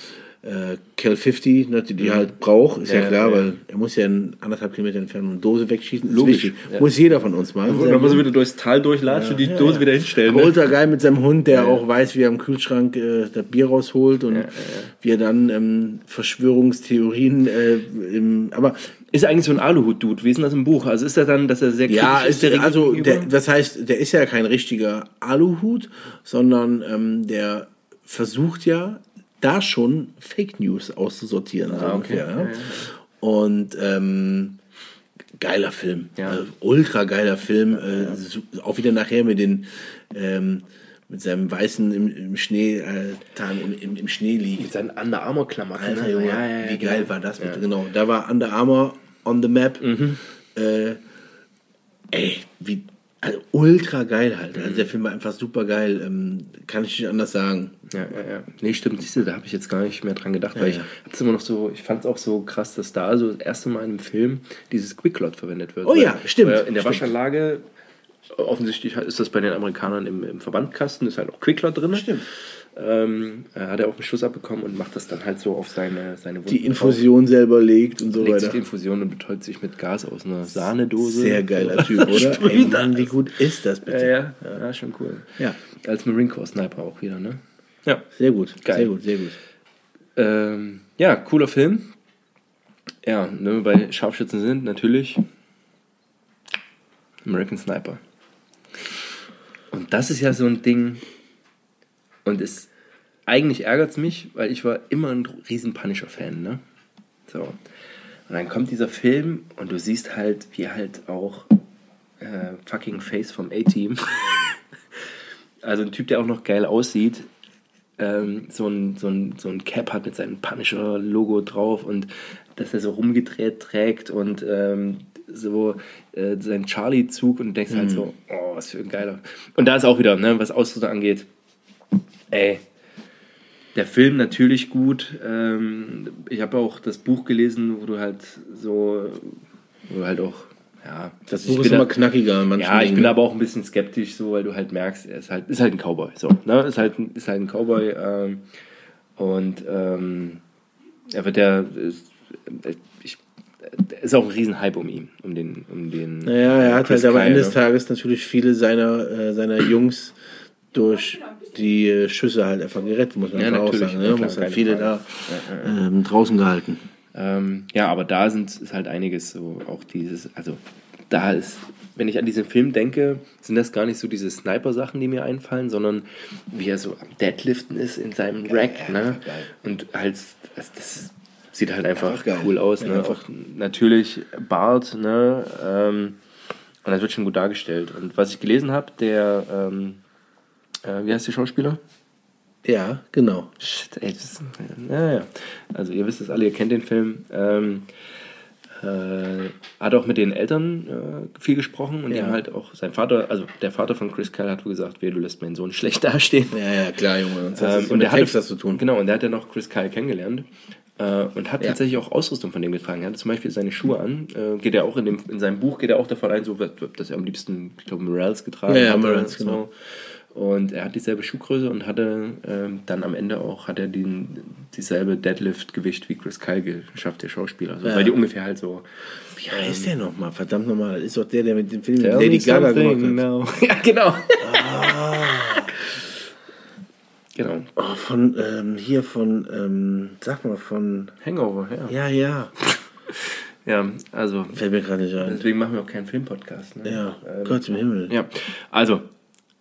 äh, Cal 50, ne, die die halt braucht, ist ja, Mhm. Ja, klar, ja. weil er muss ja in anderthalb Kilometer entfernt eine Dose wegschießen. Logisch, ja. Muss jeder von uns mal. Und dann muss er wieder durchs Tal durchlatschen und die Dose wieder hinstellen. Aber Ne? ultra geil mit seinem Hund, der auch weiß, wie er im Kühlschrank äh, das Bier rausholt und wie er dann ähm, Verschwörungstheorien äh, im, aber Ist eigentlich so ein Aluhut-Dude? Wie ist denn das im Buch? Also ist er dann, dass er sehr ja, ist der, also der, das heißt, der ist ja kein richtiger Aluhut, sondern ähm, der versucht ja da schon Fake News auszusortieren. so Ah, okay. ungefähr, ja. Ja. Und ähm, geiler Film, Ja. äh, ultra geiler Film, äh, auch wieder nachher mit den ähm, mit seinem weißen im, im Schnee äh, Tarn im, im, im Schnee liegt. Mit seinen Under Armour Klamotten. Alter? Junge, Ja, ja, wie geil genau. war das? Mit. Mhm. Genau, da war Under Armour on the map. Äh, ey, wie also ultra geil halt. Also Mhm. der Film war einfach super geil. Ähm, kann ich nicht anders sagen. Ja, ja, ja. Nee, stimmt, siehst du, da habe ich jetzt gar nicht mehr dran gedacht, weil ich ja. hab's immer noch so, ich fand es auch so krass, dass da so das erste Mal in einem Film dieses Quicklot verwendet wird. Oh Weil- ja, stimmt, weil In der stimmt. Waschanlage offensichtlich ist das bei den Amerikanern im, im Verbandkasten, ist halt auch Quickler drin. Stimmt. Ähm, er hat er auch einen Schuss abbekommen und macht das dann halt so auf seine, seine Wunden Die Infusion selber legt und so drauf, legt sich weiter. die Infusion und betäubt sich mit Gas aus einer Sahnedose. Sehr geiler Typ, oder? Ey, Mann, wie gut ist das Ja, bitte? ja, ja, schon cool. Ja. Als Marine Corps Sniper auch wieder, ne? Ja. Sehr gut, Geil. sehr gut, sehr gut. Ähm, ja, cooler Film. Ja, wenn wir bei Scharfschützen sind, natürlich American Sniper. Und das ist ja so ein Ding. Und es eigentlich ärgert es mich, weil ich war immer ein riesen Punisher-Fan, ne? So. Und dann kommt dieser Film und du siehst halt, wie halt auch äh, fucking Face vom A-Team. also ein Typ, der auch noch geil aussieht, ähm, so, ein, so, ein, so ein Cap hat mit seinem Punisher-Logo drauf und dass er so rumgedreht trägt und ähm, so äh, sein Charlie-Zug und du denkst halt so, oh, was für ein geiler. Und da ist auch wieder, ne, was Ausrüstung angeht, ey, der Film natürlich gut. Ähm, ich habe auch das Buch gelesen, wo du halt so, wo du halt auch, ja, Das Buch ist bin da- immer knackiger manchen ja, ich bin ne? aber auch ein bisschen skeptisch, so, weil du halt merkst, er ist halt, ist halt ein Cowboy. So, ne? Ist halt, ein- ist halt ein Cowboy. Ähm, und ähm, er wird ja. Ist, ich, ist auch ein Riesenhype um ihn, um den, um den. Naja, er hat Chris halt aber Kyle, Ende des ne? Tages natürlich viele seiner, äh, seiner Jungs durch die äh, Schüsse halt einfach gerettet, muss man Ja, natürlich, sagen. ja, Ne? klar, Muss halt viele Frage. da ähm, draußen gehalten. Ähm, ja, aber da sind ist halt einiges so, auch dieses, also da ist, wenn ich an diesen Film denke, sind das gar nicht so diese Sniper-Sachen, die mir einfallen, sondern wie er so am Deadliften ist in seinem Rack, ne? geil. Und halt, das, das sieht halt einfach, Einfach geil. cool aus, Ja, ne? einfach- Auch natürlich Bart, ne? Ähm, und das wird schon gut dargestellt. Und was ich gelesen habe, der, ähm, äh, wie heißt der Schauspieler? Ja, genau. Shit, ey, das, ja, ja. Also ihr wisst es alle, ihr kennt den Film. Ähm, äh, hat auch mit den Eltern äh, viel gesprochen und Ja. haben halt auch sein Vater, also der Vater von Chris Kyle hat wohl gesagt, wehe, du lässt meinen Sohn schlecht dastehen. Ja, ja, klar, Junge. Hast Ähm, und der hatte, Texas zu tun. Genau, und der hat ja noch Chris Kyle kennengelernt äh, und hat Ja. tatsächlich auch Ausrüstung von dem getragen. Er hatte zum Beispiel seine Schuhe an, äh, geht er auch in, dem, in seinem Buch, geht er auch davon ein, so, dass er am liebsten, ich glaube, Morales getragen Ja, ja, hatte. Morales, so. genau. Und er hat dieselbe Schuhgröße und hatte ähm, dann am Ende auch hat er den, dieselbe Deadlift-Gewicht wie Chris Kyle geschafft, der Schauspieler. Also, Ja. Weil die ungefähr halt so. Wie heißt der nochmal? Verdammt nochmal. Das ist doch der, der mit dem Film Tell Lady Gaga gemacht hat. now. ja, genau. Ah. genau. Oh, von, ähm, hier von, ähm, sag mal, von, Hangover, ja. ja, ja. Ja, also Fällt mir gerade nicht ein. deswegen machen wir auch keinen Filmpodcast. Ne? Ja, Ähm, Gott im Himmel. Ja, also,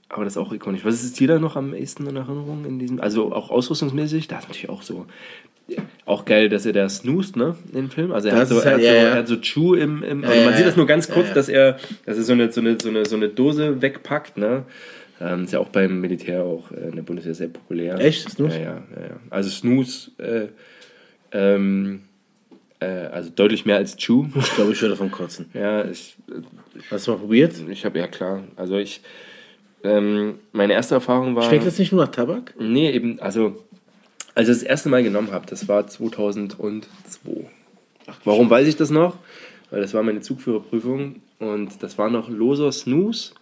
aber das ist auch ikonisch. Was ist dir da noch am ehesten in Erinnerung in diesem, also auch ausrüstungsmäßig? Da ist natürlich auch so, auch geil, dass er da snoost, ne, im Film. Also er, hat so, ist er, halt- hat so, ja, ja. er hat so Chew im, im also ja, man sieht ja. das nur ganz Ja, kurz, ja. dass er, dass er so eine, so eine, so eine, so eine Dose wegpackt, ne. Ähm, ist ja auch beim Militär auch äh, in der Bundeswehr sehr populär. Echt? Snooze? Ja, ja, ja, ja. Also Snooze, äh, ähm, äh, also deutlich mehr als Chew. Ich glaube, ich würde davon kotzen. ja, ich, Hast du mal probiert? ich habe ja klar. Also ich, ähm, meine erste Erfahrung war. Schmeckt das nicht nur nach Tabak? Nee, eben, also als ich das erste Mal genommen habe, das war 2002. Warum weiß ich das noch? Weil das war meine Zugführerprüfung und das war noch loser Snooze,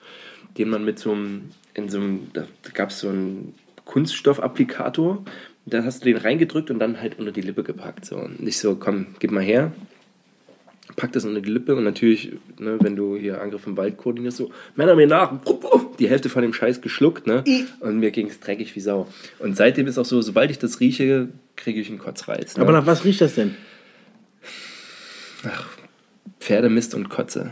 den man mit so einem, in so einem, da gab es so einen Kunststoffapplikator, da hast du den reingedrückt und dann halt unter die Lippe gepackt. So. Und ich so, komm, gib mal her, pack das unter die Lippe und natürlich, ne, wenn du hier Angriff im Wald koordinierst, so, Männer mir nach, die Hälfte von dem Scheiß geschluckt, ne? Und mir ging es dreckig wie Sau. Und seitdem ist auch so, sobald ich das rieche, kriege ich einen Kotzreiz. Ne? Aber nach was riecht das denn? Pferdemist und Kotze.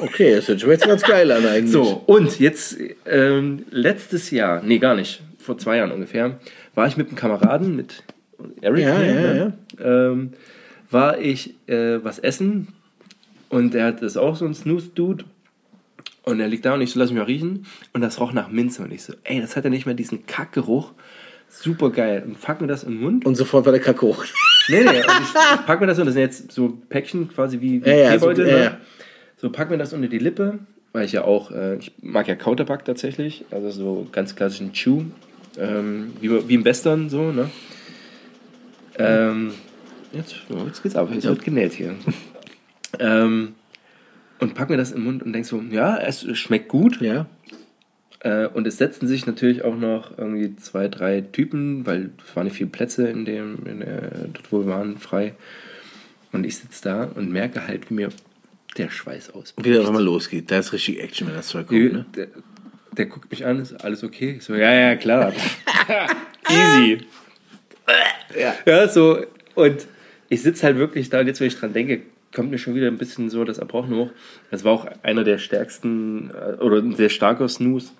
Okay, das hört sich jetzt ganz geil an eigentlich. So, und jetzt, ähm, letztes Jahr, nee, gar nicht, vor zwei Jahren ungefähr, war ich mit einem Kameraden, mit Eric, Ja, hier, ja, ne? Ähm, war ich äh, was essen und der hat das auch so ein Snooze-Dude und er liegt da und ich so, lass mich mal riechen und das roch nach Minze und ich so, ey, das hat ja nicht mehr diesen Kackgeruch, super geil und pack mir das in den Mund. Und sofort war der Kack hoch. Nee, nee, und ich pack mir das und das sind jetzt so Päckchen quasi wie, wie Ja, ja, so- ne? ja. So, pack mir das unter die Lippe, weil ich ja auch, äh, ich mag ja Kauterback tatsächlich, also so ganz klassischen Chew, ähm, wie, wie im Western so, ne? Ähm, jetzt, jetzt geht's ab, jetzt wird genäht hier. ähm, und pack mir das im Mund und denk so, ja, es schmeckt gut. Ja. Äh, und es setzten sich natürlich auch noch irgendwie zwei, drei Typen, weil es waren nicht viele Plätze in dem, in der, dort wo wir waren, frei. Und ich sitze da und merke halt, wie mir der Schweiß aus. Wie das mal losgeht. Da ist richtig Action, wenn das Zeug kommt, ne? Der, der guckt mich an, ist alles okay? Ich so, ja, ja, klar. Easy. Ja. Ja, so. Und ich sitze halt wirklich da, und jetzt, wenn ich dran denke, kommt mir schon wieder ein bisschen so das Erbrochen hoch. Das war auch einer der stärksten äh, oder ein sehr starker Snooze.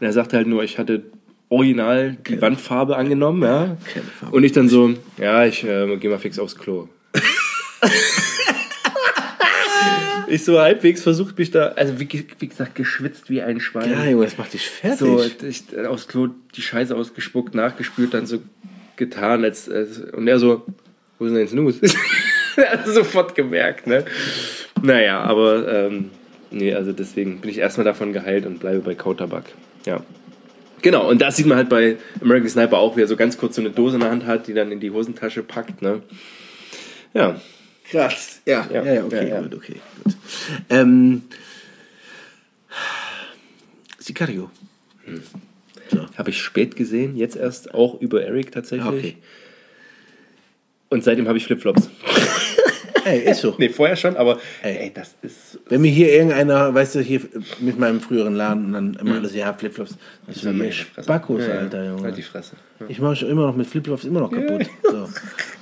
Und er sagte halt nur, ich hatte original die Wandfarbe angenommen, ja. Und ich dann so, ja, ich äh, gehe mal fix aufs Klo. ich so halbwegs versucht mich da, also wie, wie gesagt, geschwitzt wie ein Schwein. Ja, Junge, das macht dich fertig. So, ich, äh, aufs Klo die Scheiße ausgespuckt, nachgespült, dann so getan, als, als und er so, wo ist denn Snooze? er hat sofort gemerkt, ne? Naja, aber ähm, nee, also deswegen bin ich erstmal davon geheilt und bleibe bei Kautabak. Ja. Genau, und da sieht man halt bei American Sniper auch, wie er so ganz kurz so eine Dose in der Hand hat, die dann in die Hosentasche packt, ne? Ja. Krass. Ja, ja, Ja, ja, okay, ja, ja. gut, okay, gut. Ähm, Sicario. Habe ich spät gesehen, jetzt erst auch über Eric tatsächlich. Okay. Und seitdem habe ich Flipflops. Ey, ist so. nee, vorher schon, aber Ey. ey, das ist Wenn mir hier irgendeiner, weißt du, hier mit meinem früheren Laden und dann immer alles, ja, Flipflops. Das ist mir Fresse. Spackos, Ja, ja. Alter, Junge. Halt die Fresse. Ja. Ich mache schon immer noch mit Flipflops immer noch kaputt. So.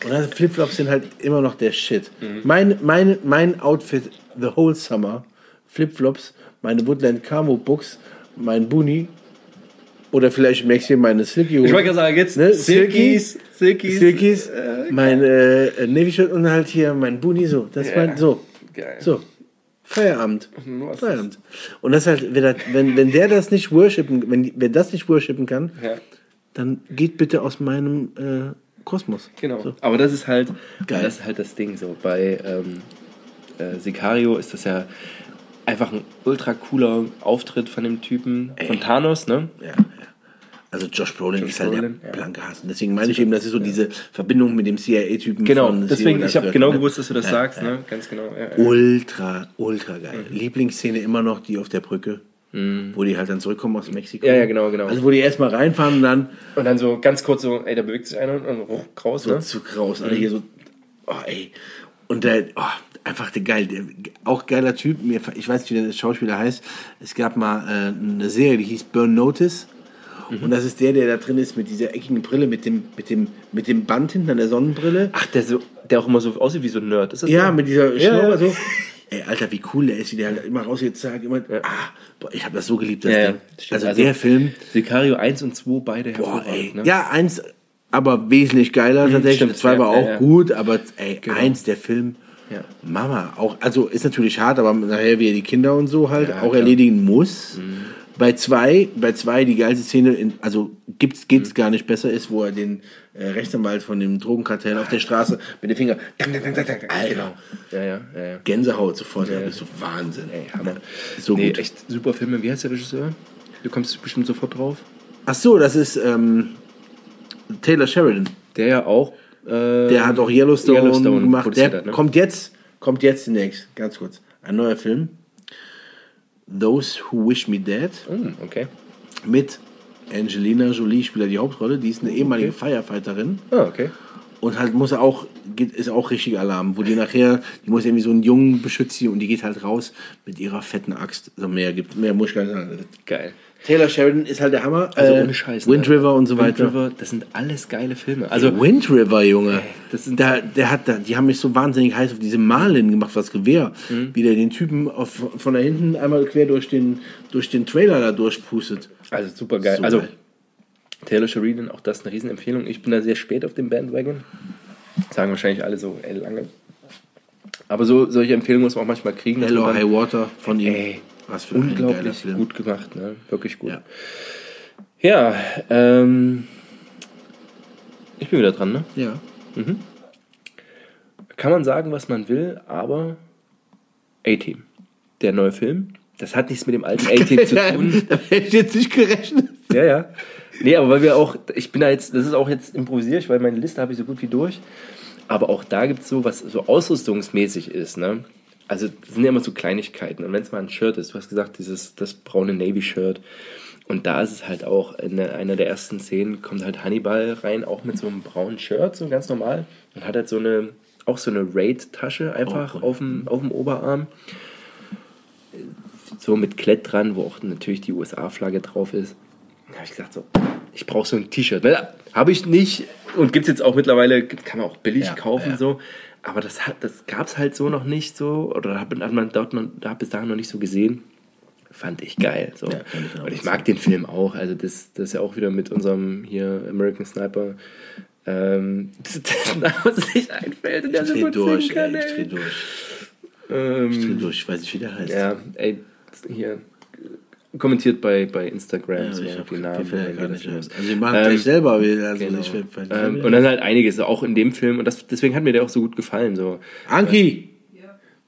Und dann Flipflops sind halt immer noch der Shit. Mein, mein, mein Outfit the whole summer, Flipflops, meine Woodland Camo Books, mein Boonie oder vielleicht merkst du meine Silky Ich wollte gerade sagen, jetzt Ne? Silkies, Silkies. Silkies, mein äh, Navy Shirt und halt hier mein Boonie so. Das Ja. mein, so. Geil. So. Feierabend. Was Feierabend. Und das halt, wenn, das, wenn, wenn der das nicht worshipen, wenn, wenn das nicht worshipen kann, Ja, dann geht bitte aus meinem äh, Kosmos. genau. So. Aber das ist halt, Geil. das ist halt das Ding so. Bei ähm, äh, Sicario ist das ja einfach ein ultra cooler Auftritt von dem Typen, von Thanos, ne? Ja, ja. Also Josh Brolin Josh ist halt Brolin, der ja. blanke Hass. Deswegen meine ich eben, das ist so diese Verbindung mit dem CIA-Typen. Genau, deswegen, ich habe genau ne? gewusst, dass du das Ja, sagst, ja. ne? Ganz genau. Ja, ja. Ultra, ultra geil. Lieblingsszene immer noch die auf der Brücke, wo die halt dann zurückkommen aus Mexiko. Mhm. Ja, ja, genau, genau. Also wo die erstmal reinfahren und dann Und dann so ganz kurz so, ey, da bewegt sich einer und dann oh, raus, so ne? zu raus. Alle hier so, oh ey. Und der, oh, einfach der geil, der, auch geiler Typ. Mir, ich weiß nicht, wie der Schauspieler heißt. Es gab mal äh, eine Serie, die hieß Burn Notice. Mhm. Und das ist der, der da drin ist mit dieser eckigen Brille, mit dem, mit dem, mit dem Band hinten an der Sonnenbrille. Ach, der, so, der auch immer so aussieht wie so ein Nerd. Ist das Ja, so? mit dieser Ja, Schnurrbart ja. so. Ey, Alter, wie cool der ist, wie der halt immer rausgezeigt, immer, ah, boah, ich habe das so geliebt, das Ja, ja, Ding. stimmt. Also, der Film, Sicario 1 und 2, beide boah, ey. ne? Ja, eins, aber wesentlich geiler tatsächlich. stimmt, Zwei ja, war ja, auch ja. gut, aber ey, Genau. eins, der Film, Ja. Mama, auch, also ist natürlich hart, aber nachher wie er die Kinder und so halt Ja, auch klar. Mhm. erledigen muss. Bei zwei, bei zwei die geilste Szene, in, also gibt's, geht's Mhm. gar nicht besser, ist, wo er den äh, Rechtsanwalt von dem Drogenkartell auf der Straße mit dem Finger, dang, dang, dang, dang, dang, Alter, Genau. Ja, ja, ja, ja. Gänsehaut sofort, ja. ist so Wahnsinn. Ey, Hammer. So nee, gut. echt super Filme. Wie heißt der Regisseur? Du kommst bestimmt sofort drauf. Ach so, das ist ähm, Taylor Sheridan. Der ja auch. Äh, Der hat auch Yellowstone, Yellowstone gemacht. Der hat, ne? kommt jetzt, kommt jetzt demnächst, ganz kurz. Ein neuer Film. Those Who Wish Me Dead Hm, okay. mit Angelina Jolie spielt die Hauptrolle. Die ist eine ehemalige Firefighterin Ah, okay. und halt muss auch geht, ist auch richtig Alarm, wo die nachher die muss irgendwie so einen Jungen beschützen und die geht halt raus mit ihrer fetten Axt. Also mehr gibt mehr muss ich gar nicht sagen. Geil. Taylor Sheridan ist halt der Hammer. Also Äh, ohne Scheiß. Wind ne? River und so Wind weiter. River, das sind alles geile Filme. Also, Also Wind River, Junge. das sind- der, der hat, da- die haben mich so wahnsinnig heiß auf diese Marlin gemacht, was Gewehr. Mhm. Wie der den Typen auf, von da hinten einmal quer durch den, durch den Trailer da durchpustet. also super geil. So also, geil. Taylor Sheridan, auch das eine Riesenempfehlung. Ich bin da sehr spät auf dem Bandwagon. Sagen wahrscheinlich alle so, ey, lange. Aber so solche Empfehlungen muss man auch manchmal kriegen. Hello dann- High Water von ihm. Ey, was für ein unglaublich Film. gut gemacht, ne? Wirklich gut. Ja. Ja, ähm, ich bin wieder dran, ne? Ja. Kann man sagen, was man will, aber A-Team, der neue Film, das hat nichts mit dem alten A-Team zu tun. da hätte ich jetzt nicht gerechnet. Ja, ja. Nee, aber weil wir auch, ich bin da jetzt, das ist auch jetzt improvisiert, weil meine Liste habe ich so gut wie durch. Aber auch da gibt es so, was so ausrüstungsmäßig ist, ne? Also das sind ja immer so Kleinigkeiten. Und wenn es mal ein Shirt ist, du hast gesagt, dieses das braune Navy-Shirt. Und da ist es halt auch, in einer der ersten Szenen kommt halt Hannibal rein, auch mit so einem braunen Shirt, so ganz normal. Und hat halt so eine, auch so eine Raid-Tasche einfach Oh, auf, dem, auf dem Oberarm. So mit Klett dran, wo auch natürlich die USA-Flagge drauf ist. Da habe ich gesagt, so, ich brauche so ein T-Shirt. Ne, Habe ich nicht und gibt es jetzt auch mittlerweile, kann man auch billig Ja, kaufen ja. so. Aber das, hat- das gab es halt so noch nicht so, oder hat man dort noch, da bis dahin noch nicht so gesehen. Fand ich geil. So. Ja, ich und ich mag den Film auch. Also das, das ist ja auch wieder mit unserem hier American Sniper. Ähm, dessen Name uns nicht einfällt und der Ich so gut durch, kann. ey, ich dreh durch. Ähm, Ich dreh durch, ich weiß nicht, wie der heißt. ja, ey, hier kommentiert bei, bei Instagram Ja, so die Namen. ja wisst. Also wir machen Ähm, gleich selber, also Genau. ich fällt- Ähm, und dann halt einiges, auch in dem Film. Und das, deswegen hat mir der auch so gut gefallen. So. Anki,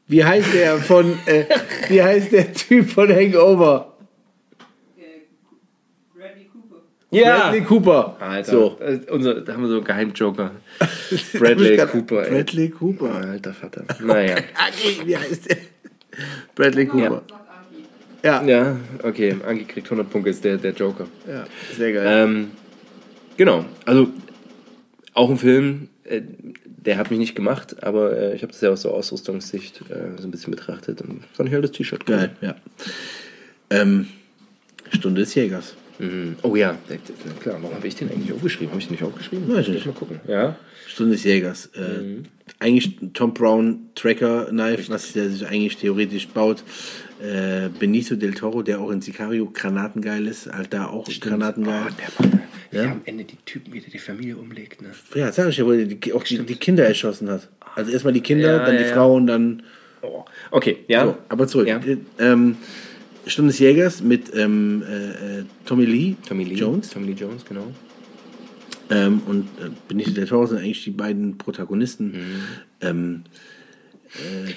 wie heißt der von, äh, wie heißt der Typ von Hangover? Bradley Cooper. Bradley Cooper. Alter, So. äh, unser, da haben wir so einen Geheimjoker. Bradley Cooper. Ey. Bradley Cooper. Alter Vater. Naja. Anki, wie heißt der? Bradley Cooper. Anki. Ja. Ja, okay. Anki kriegt 100 Punkte, ist der, der Joker. ja, sehr geil. Ähm, genau, also auch ein Film, äh, der hat mich nicht gemacht, aber äh, ich habe das ja aus so Ausrüstungssicht äh, so ein bisschen betrachtet und fand ich halt das T-Shirt cool. Geil, ja. Ähm, Stunde des Jägers. Mhm. Oh ja, der- der- klar, warum habe ich den eigentlich aufgeschrieben? Habe ich den nicht aufgeschrieben? Weiß ich Muss nicht. Mal gucken. Ja. Stunde des Jägers. Äh, Eigentlich Tom Brown Tracker Knife, was der sich eigentlich theoretisch baut. Äh, Benicio del Toro, der auch in Sicario granatengeil ist, halt da auch granatengeil. Oh, der Ja. am Ende die Typen wieder die Familie umlegt, ne? Ja, sag ich ja, wo er die, auch die, die Kinder erschossen hat. Also erstmal die Kinder, Ja, dann ja, die. Frau und dann. Oh. Okay, ja. So, aber zurück. Äh, Ähm, Stunde des Jägers mit ähm, äh, äh, Tommy Lee, Tommy Lee Jones Tommy Lee Jones, genau. ähm, und äh, Benicio del Toro sind eigentlich die beiden Protagonisten. Ähm, äh,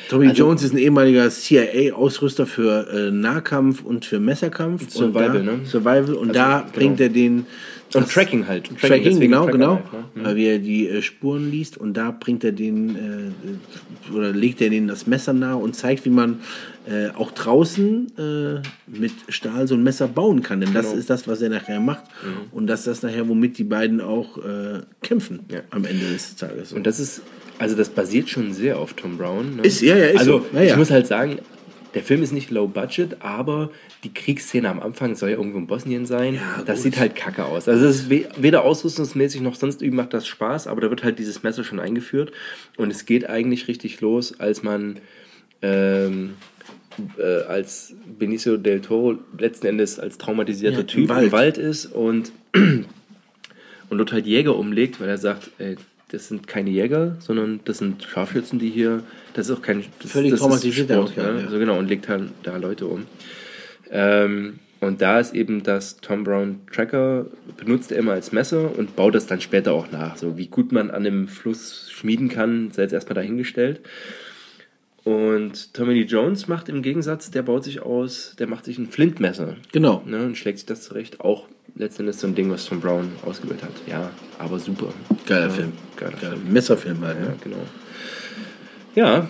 Tommy Mhm. Also- Jones ist ein ehemaliger CIA-Ausrüster für äh, Nahkampf und für Messerkampf. Survival, und da, ne? Survival. Und Also, da genau. bringt er den... Und Tracking halt. Tracking, deswegen genau, Tracker genau. halt, ne? Mhm. Weil wie er die äh, Spuren liest und da bringt er den äh, oder legt er denen das Messer nahe und zeigt, wie man äh, auch draußen äh, mit Stahl so ein Messer bauen kann. Denn das Genau. ist das, was er nachher macht. Und das ist das nachher, womit die beiden auch äh, kämpfen Ja. am Ende des Tages. Und das ist, also das basiert schon sehr auf Tom Brown. Ne? Ist- ja, ja, ist Also so. Ja, ja. ich muss halt sagen, der Film ist nicht low budget, aber die Kriegsszene am Anfang soll ja irgendwo in Bosnien sein. Ja, das gut. sieht halt kacke aus. Also es ist we weder ausrüstungsmäßig noch sonst irgendwie macht das Spaß, aber da wird halt dieses Messer schon eingeführt. Und es geht eigentlich richtig los, als man ähm, äh, als Benicio del Toro letzten Endes als traumatisierter Ja, im Typ Wald. im Wald ist und und dort halt Jäger umlegt, weil er sagt, ey, das sind keine Jäger, sondern das sind Scharfschützen, die hier, das ist auch kein das, Völlig das traumatisiert Sport, ja, ja. Also genau, und legt halt da Leute um. Ähm, und da ist eben das Tom Brown Tracker, benutzt er immer als Messer und baut das dann später auch nach. So wie gut man an dem Fluss schmieden kann, sei jetzt erstmal dahingestellt. Und Tommy Lee Jones macht im Gegensatz, der baut sich aus, der macht sich ein Flintmesser. Genau. Ne, und schlägt sich das zurecht. Auch letztendlich so ein Ding, was Tom Brown ausgewählt hat. Ja, aber super. Geiler ja, Film. Geiler Geiler Film. Messerfilm halt. Ja, Ne? genau. Ja,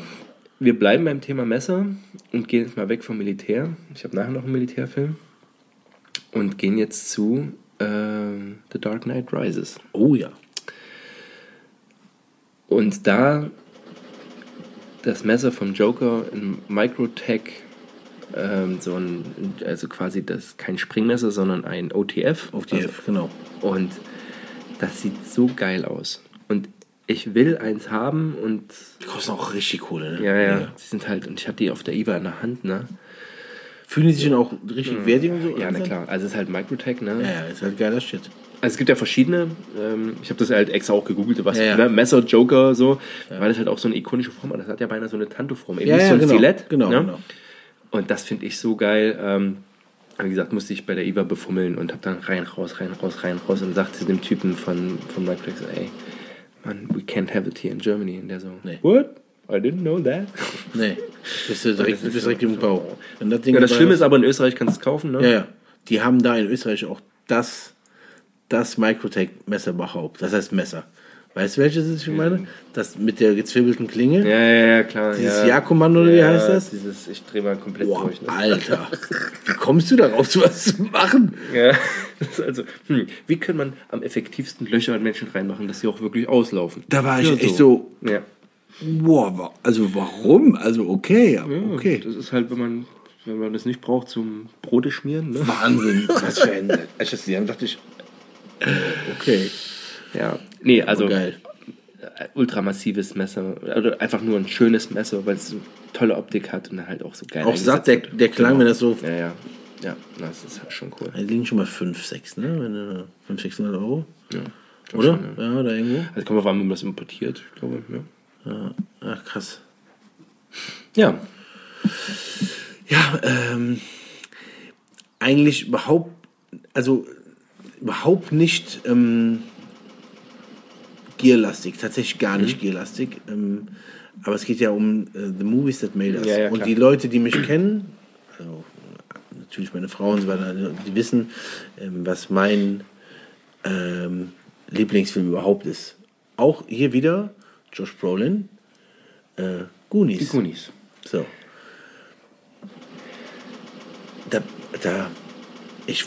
wir bleiben beim Thema Messer und gehen jetzt mal weg vom Militär. Ich habe nachher noch einen Militärfilm. Und gehen jetzt zu ähm, The Dark Knight Rises. Oh ja. Und da das Messer vom Joker in Microtech, ähm, so ein, also quasi das kein Springmesser, sondern ein OTF. Auf die Also, genau. und das sieht so geil aus. Und ich will eins haben und Die kosten auch richtig Kohle, ne? ja, ja, sie sind halt, und ich habe die auf der IWA in der Hand, ne? Fühlen die sich denn auch richtig wertig und so? Ja, na klar. Also es ist halt Microtech, ne? Ja, ja, ist halt geiler Shit. Also es gibt ja verschiedene, ähm, ich habe das halt extra auch gegoogelt, was Ja, ja. Ne? Messer, Joker, so, weil das halt auch so eine ikonische Form hat. Das hat ja beinahe so eine Tanto-Form, eben Ja, nicht ja, so ein genau. Stilett. Genau, ne? genau. Und das finde ich so geil. Ähm, wie gesagt, musste ich bei der IWA befummeln und habe dann rein, raus, rein, raus, rein, raus und sagte dem Typen von, von so, ey, man, we can't have it here in Germany. Und der so, Nee. what? I didn't know that. Nee, bist du direkt, Das ist bist direkt im Bau. Wenn das Ding Ja, das Schlimme ist aber, in Österreich kannst du es kaufen, ne? Ja, ja. Die haben da in Österreich auch das, das Microtech-Messer überhaupt. Das heißt Messer. Weißt du, welches ich meine? Das mit der gezwirbelten Klinge? Ja, ja, ja, klar. Dieses ja. Ja-Kommando, oder wie heißt das? Dieses, ich drehe mal komplett Boah, durch. Ne? Alter. Wie kommst du darauf, sowas zu machen? Ja, also, hm, wie kann man am effektivsten Löcher in Menschen reinmachen, dass sie auch wirklich auslaufen? Da war ich Ja, echt so, Ja. boah, also warum? Also okay, okay. Das ist halt, wenn man, wenn man das nicht braucht zum Brote schmieren. Ne? Wahnsinn. Was für ein. Als ich das dachte ich, okay. Ja. Nee, also Geil. äh, ultramassives Messer. Oder einfach nur ein schönes Messer, weil es so tolle Optik hat und halt auch so geil Auch satt, der, der Klang, wenn das so. Ja, ja. Ja, das ist halt schon cool. Die liegen schon mal 5, 6, ne? Wenn, du- 500, 600 Euro. Ja, Oder? Schon, ja. Ja, da irgendwo. Also wir auf an, wenn man das importiert, ich glaube. Ja. Ja. Ach, krass. ja. Ja, ähm, eigentlich überhaupt, also überhaupt nicht ähm, gierlastig, tatsächlich gar Mhm. nicht gierlastig. Ähm, aber es geht ja um äh, The Movies That Made Us. Ja, ja, und die Leute, die mich kennen, also natürlich meine Frau und so weiter, die wissen, ähm, was mein ähm, Lieblingsfilm überhaupt ist. Auch hier wieder Josh Brolin, äh, Goonies. Die Goonies. So. Da, da, ich,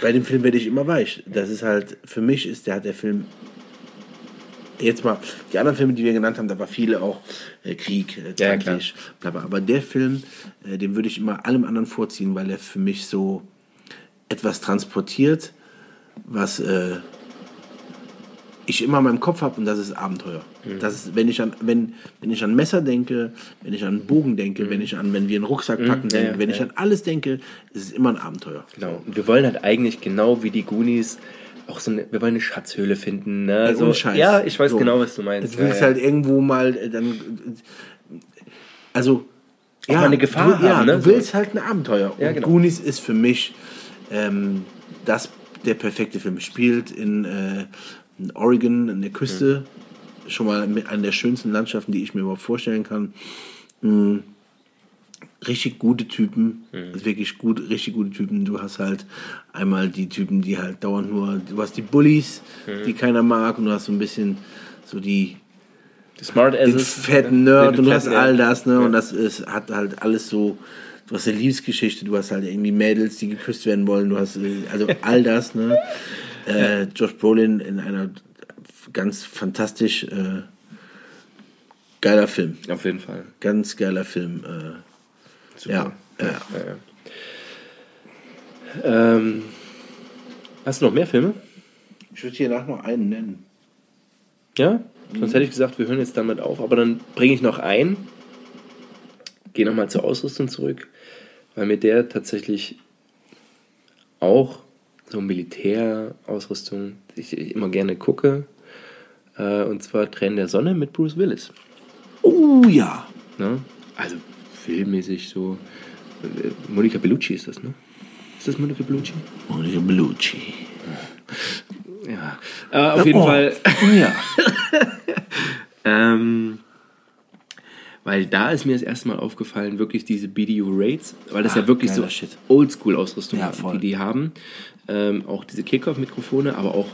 bei dem Film werde ich immer weich. Das ist halt, für mich ist der, hat der Film, jetzt mal, die anderen Filme, die wir genannt haben, da war viele auch äh, Krieg, äh, Ja, bla, bla. aber der Film, äh, den würde ich immer allem anderen vorziehen, weil er für mich so etwas transportiert, was äh, ich immer in meinem Kopf habe und das ist Abenteuer. Das ist, wenn ich an wenn, wenn ich an Messer denke, wenn ich an Bogen denke, wenn ich an wenn wir einen Rucksack packen ja, denke, ja, wenn ich ja. an alles denke, ist es immer ein Abenteuer. Genau. Und wir wollen halt eigentlich genau wie die Goonies auch so eine, wir wollen eine Schatzhöhle finden. Ne? Ey, so, Scheiß. Ja, ich weiß So. genau, was du meinst. Du willst ja, ja. halt irgendwo mal äh, dann also Auch mal eine Gefahr du, ja, haben, ne? du willst halt ein Abenteuer. Ja, genau. Goonies ist für mich ähm, das der perfekte Film. Spielt in, äh, in Oregon an der Küste, schon mal mit einer der schönsten Landschaften, die ich mir überhaupt vorstellen kann. Mm, richtig gute Typen, also wirklich gut, richtig gute Typen. Du hast halt einmal die Typen, die halt dauernd nur, du hast die Bullies, die keiner mag, und du hast so ein bisschen so die Smart den fetten ne? Nerd Den und du hast all ja. das, ne? Und das ist, hat halt alles so. Du hast eine Liebesgeschichte, du hast halt irgendwie Mädels, die geküsst werden wollen, du hast äh, also all das, ne? Äh, Josh Brolin in einer ganz fantastisch äh, geiler Film. Auf jeden Fall. Ganz geiler Film. Äh, Super. ja, ja. Ja, ja. Ähm, hast du noch mehr Filme? Ich würde hier nach noch einen nennen. Ja? Sonst hätte ich gesagt, wir hören jetzt damit auf. Aber dann bringe ich noch ein. Gehe nochmal zur Ausrüstung zurück, weil mit der tatsächlich auch so Militärausrüstung ich immer gerne gucke. Äh, und zwar Tränen der Sonne mit Bruce Willis. Oh ja. Ne? Also filmmäßig so. Monica Bellucci ist das, ne? Ist das Monica Bellucci? Monica Bellucci. Ja. Äh, auf jeden Oh. Fall. Ja. Ähm, weil da ist mir das erste Mal aufgefallen, wirklich diese BDU Raids, weil das Ah, ja wirklich so. Oldschool-Ausrüstung Ja, ist, die die haben. Ähm, auch diese Kickoff-Mikrofone, aber auch,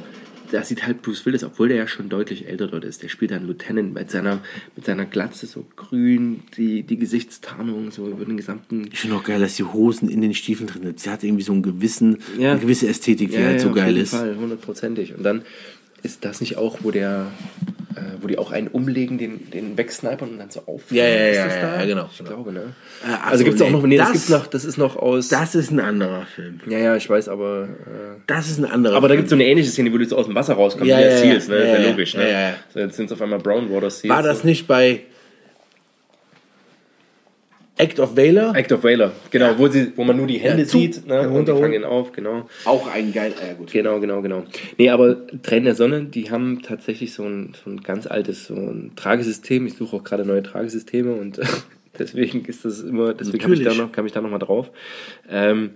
da sieht halt Bruce Willis, obwohl der ja schon deutlich älter dort ist, der spielt dann Lieutenant mit seiner, mit seiner Glatze so grün, die, die Gesichtstarnung so über den gesamten... Ich finde auch geil, dass die Hosen in den Stiefeln drin sind. Sie hat irgendwie so einen gewissen, Ja. eine gewisse Ästhetik, die halt so auf geil jeden ist. Fall, hundertprozentig. Und dann ist das nicht auch, wo der, äh, wo die auch einen umlegen, den, den wegsnipern und dann so auf. Ja, ja, ja, ja, da? genau, Ich genau. glaube, ne? Äh, also so, gibt es auch nee, noch, nee, das, das- gibt's noch, das ist noch aus. Das ist ein anderer Film. ja, ja, ich weiß, aber. Äh, Das ist ein anderer aber da Film. gibt es so eine ähnliche Szene, wo du so aus dem Wasser rauskommst, Ja, wie ja, ja. Seals, ne? Ja, ist ja ja, logisch, ne? ja, ja. So, jetzt sind es auf einmal Brown Water Seals. War das nicht bei Act of Valor? Act of Valor, genau, wo, sie, wo man nur die Hände Ja, sieht, ne? Und die fangen ihn auf, genau. Auch ein geil. Ja, gut. Genau, genau, genau. Nee, aber Tränen der Sonne, die haben tatsächlich so ein, so ein ganz altes so ein Tragesystem. Ich suche auch gerade neue Tragesysteme und deswegen ist das immer, deswegen habe ich da Natürlich. noch, kam ich da noch mal drauf. Ähm,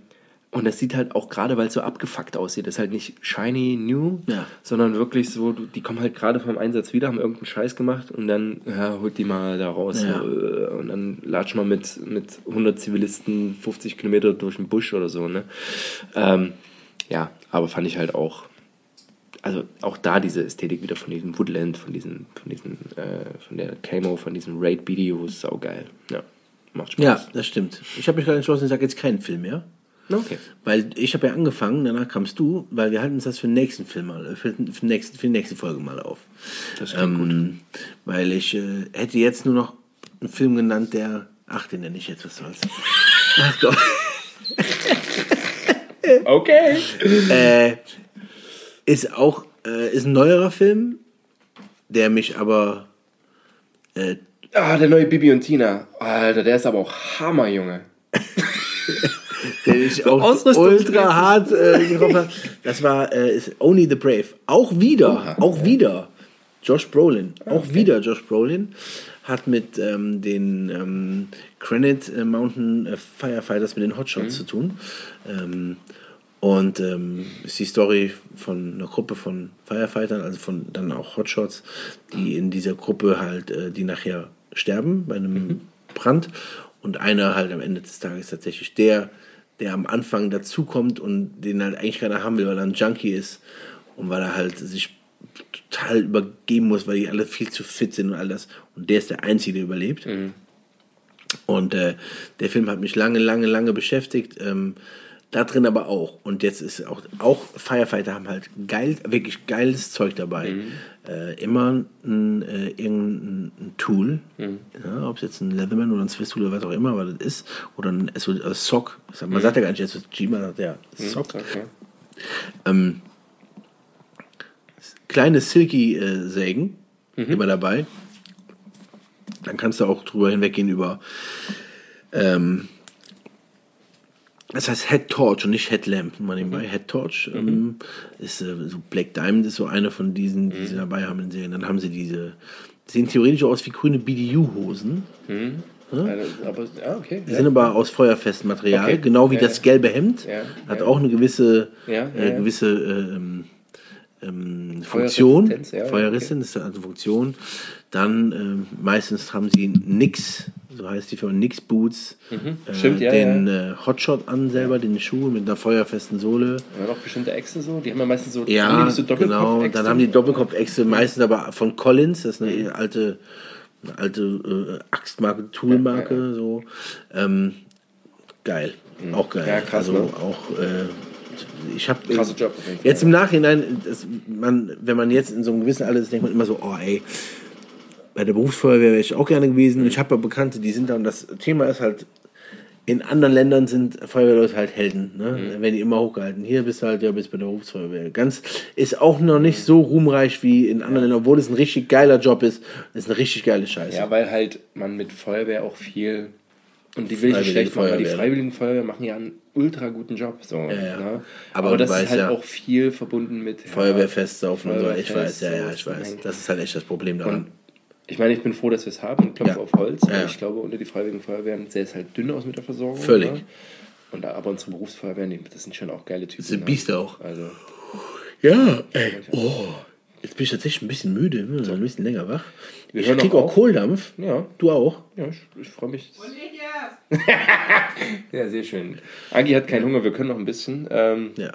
und das sieht halt auch gerade, weil es so abgefuckt aussieht, das ist halt nicht shiny new, Ja. sondern wirklich so, die kommen halt gerade vom Einsatz wieder, haben irgendeinen Scheiß gemacht und dann, ja, holt die mal da raus. Ja. Äh, und dann latsch mal mit, mit 100 Zivilisten 50 Kilometer durch den Busch oder so, ne? Ähm, ja, aber fand ich halt auch also auch da diese Ästhetik wieder von diesem Woodland, von diesen, von diesen, äh, von der Camo, von diesen Raid-Videos, saugeil. Ja, macht Spaß. Ja, das stimmt. Ich habe mich gerade entschlossen, ich sage jetzt keinen Film mehr. Okay. Weil ich habe ja angefangen, danach kamst du, weil wir halten uns das für den nächsten Film mal, äh, für, den nächsten, für die nächste Folge mal auf. Das klingt Ähm, weil ich äh, hätte jetzt nur noch einen Film genannt, der. Ach, den nenne ich jetzt, was soll's. Ach Gott. Okay. äh, ist auch äh, ist ein neuerer Film, der mich aber äh, Ah, der neue Bibi und Tina. Alter, der ist aber auch Hammer, Junge. der mich auch Ausrüstungs- ultra hart äh, getroffen hat. Das war äh, Only the Brave. Auch wieder, Oha, auch wieder. Josh Brolin, auch wieder Josh Brolin hat mit ähm, den ähm, Granite äh, Mountain äh, Firefighters mit den Hotshots zu tun. Ähm, und ähm, ist die Story von einer Gruppe von Firefightern, also von dann auch Hotshots, die in dieser Gruppe halt, äh, die nachher sterben bei einem Brand. Und einer halt am Ende des Tages tatsächlich der, der am Anfang dazukommt und den halt eigentlich keiner haben will, weil er ein Junkie ist und weil er halt sich total übergeben muss, weil die alle viel zu fit sind und all das. Und der ist der Einzige, der überlebt. Und äh, der Film hat mich lange, lange, lange beschäftigt. Ähm, da drin aber auch. Und jetzt ist auch, auch Firefighter haben halt geil, wirklich geiles Zeug dabei. Äh, immer ein, äh, irgendein ein Tool, ja, ob es jetzt ein Leatherman oder ein Swiss Tool oder was auch immer, was das ist, oder ein SO, äh, Sock. Man sagt ja gar nicht SOG, man sagt ja Sock. Okay. Ähm, kleine Silky-Sägen immer dabei. Dann kannst du auch drüber hinweggehen über. Ähm, das heißt Head Torch und nicht Headlamp. Mal nebenbei. Head Torch ähm, ist äh, so Black Diamond ist so eine von diesen, die sie dabei haben in Serien. Dann haben sie diese sehen theoretisch aus wie grüne BDU-Hosen. Also, aber, ah, okay. Die sind aber aus feuerfestem Material, Okay. genau wie Ja, das ja. gelbe Hemd. Ja, Hat ja. auch eine gewisse, Ja, ja, äh, ja. gewisse äh, ähm, Funktion. Ja, Feuerresistent ist also Funktion. Dann ähm, meistens haben sie Nix, so heißt die Firma Nix Boots, äh, Mhm. Stimmt, ja, den Äh, Hotshot an selber, den Schuh mit einer feuerfesten Sohle. Ja, noch bestimmte Echsen so. Die haben ja meistens so, Ja, so genau. Dann haben die Doppelkopfechse, meistens aber von Collins, das ist eine alte, eine alte äh, Axtmarke, Toolmarke, so. Ähm, geil, auch geil. Ja, krass, also ne? auch, äh, ich habe Fall. jetzt im Nachhinein, man, wenn man jetzt in so einem gewissen Alter ist, denkt man immer so, oh ey, bei der Berufsfeuerwehr wäre ich auch gerne gewesen. Ich habe ja Bekannte, die sind da und das Thema ist halt, in anderen Ländern sind Feuerwehrleute halt Helden, ne? Mhm. werden die immer hochgehalten. Hier bist du halt, ja, bist bei der Berufsfeuerwehr. Ganz, ist auch noch nicht so ruhmreich wie in anderen Ländern, obwohl es ein richtig geiler Job ist. ist eine richtig geile Scheiße. Ja, weil halt man mit Feuerwehr auch viel. Und die will ich nicht schlecht machen, weil die. Freiwilligen Feuerwehr machen ja einen ultra guten Job. So, ja. Ne? Aber Aber, das ist halt ja, auch viel verbunden mit. ja, Feuerwehrfest saufen und so. Ich weiß, ja, ja, ich weiß. Das ist halt echt das Problem daran. Und ich meine, ich bin froh, dass wir es haben und klopfe Ja. auf Holz. Ja. Ich glaube, unter die Freiwilligen Feuerwehren sähe es halt dünn aus mit der Versorgung. Völlig. Ne? Und, aber unsere Berufsfeuerwehren, das sind schon auch geile Typen. sind ne? Biester auch. Also, Ja, ey. Oh. Jetzt bin ich tatsächlich ein bisschen müde, ne? ein bisschen länger wach. Wir Ich krieg auch auf. Kohldampf. ja, Du auch? ja ich, ich freue mich. Und ich erst. Ja, sehr schön. Agi hat keinen Hunger, wir können noch ein bisschen. Ähm, Ja.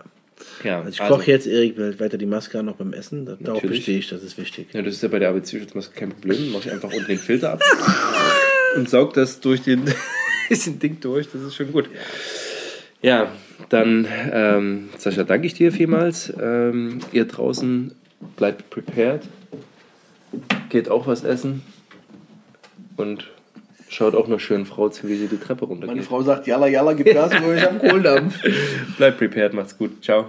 ja, Also ich koche jetzt, Erik, weiter die Maske noch beim Essen. Darauf Natürlich. bestehe ich, das ist wichtig. Ja, das ist ja bei der ABC-Schutzmaske kein Problem. Mach ich einfach unten den Filter ab und saug das durch den bisschen Ding durch. Das ist schon gut. Ja, dann, ähm, Sascha, danke ich dir vielmals. Ähm, ihr draußen bleibt prepared. Geht auch was essen. Und schaut auch einer schönen Frau zu, wie sie die Treppe runtergeht. Frau sagt, jalla, jalla, gib Gas, ich habe Kohldampf. Bleibt prepared, macht's gut. Ciao.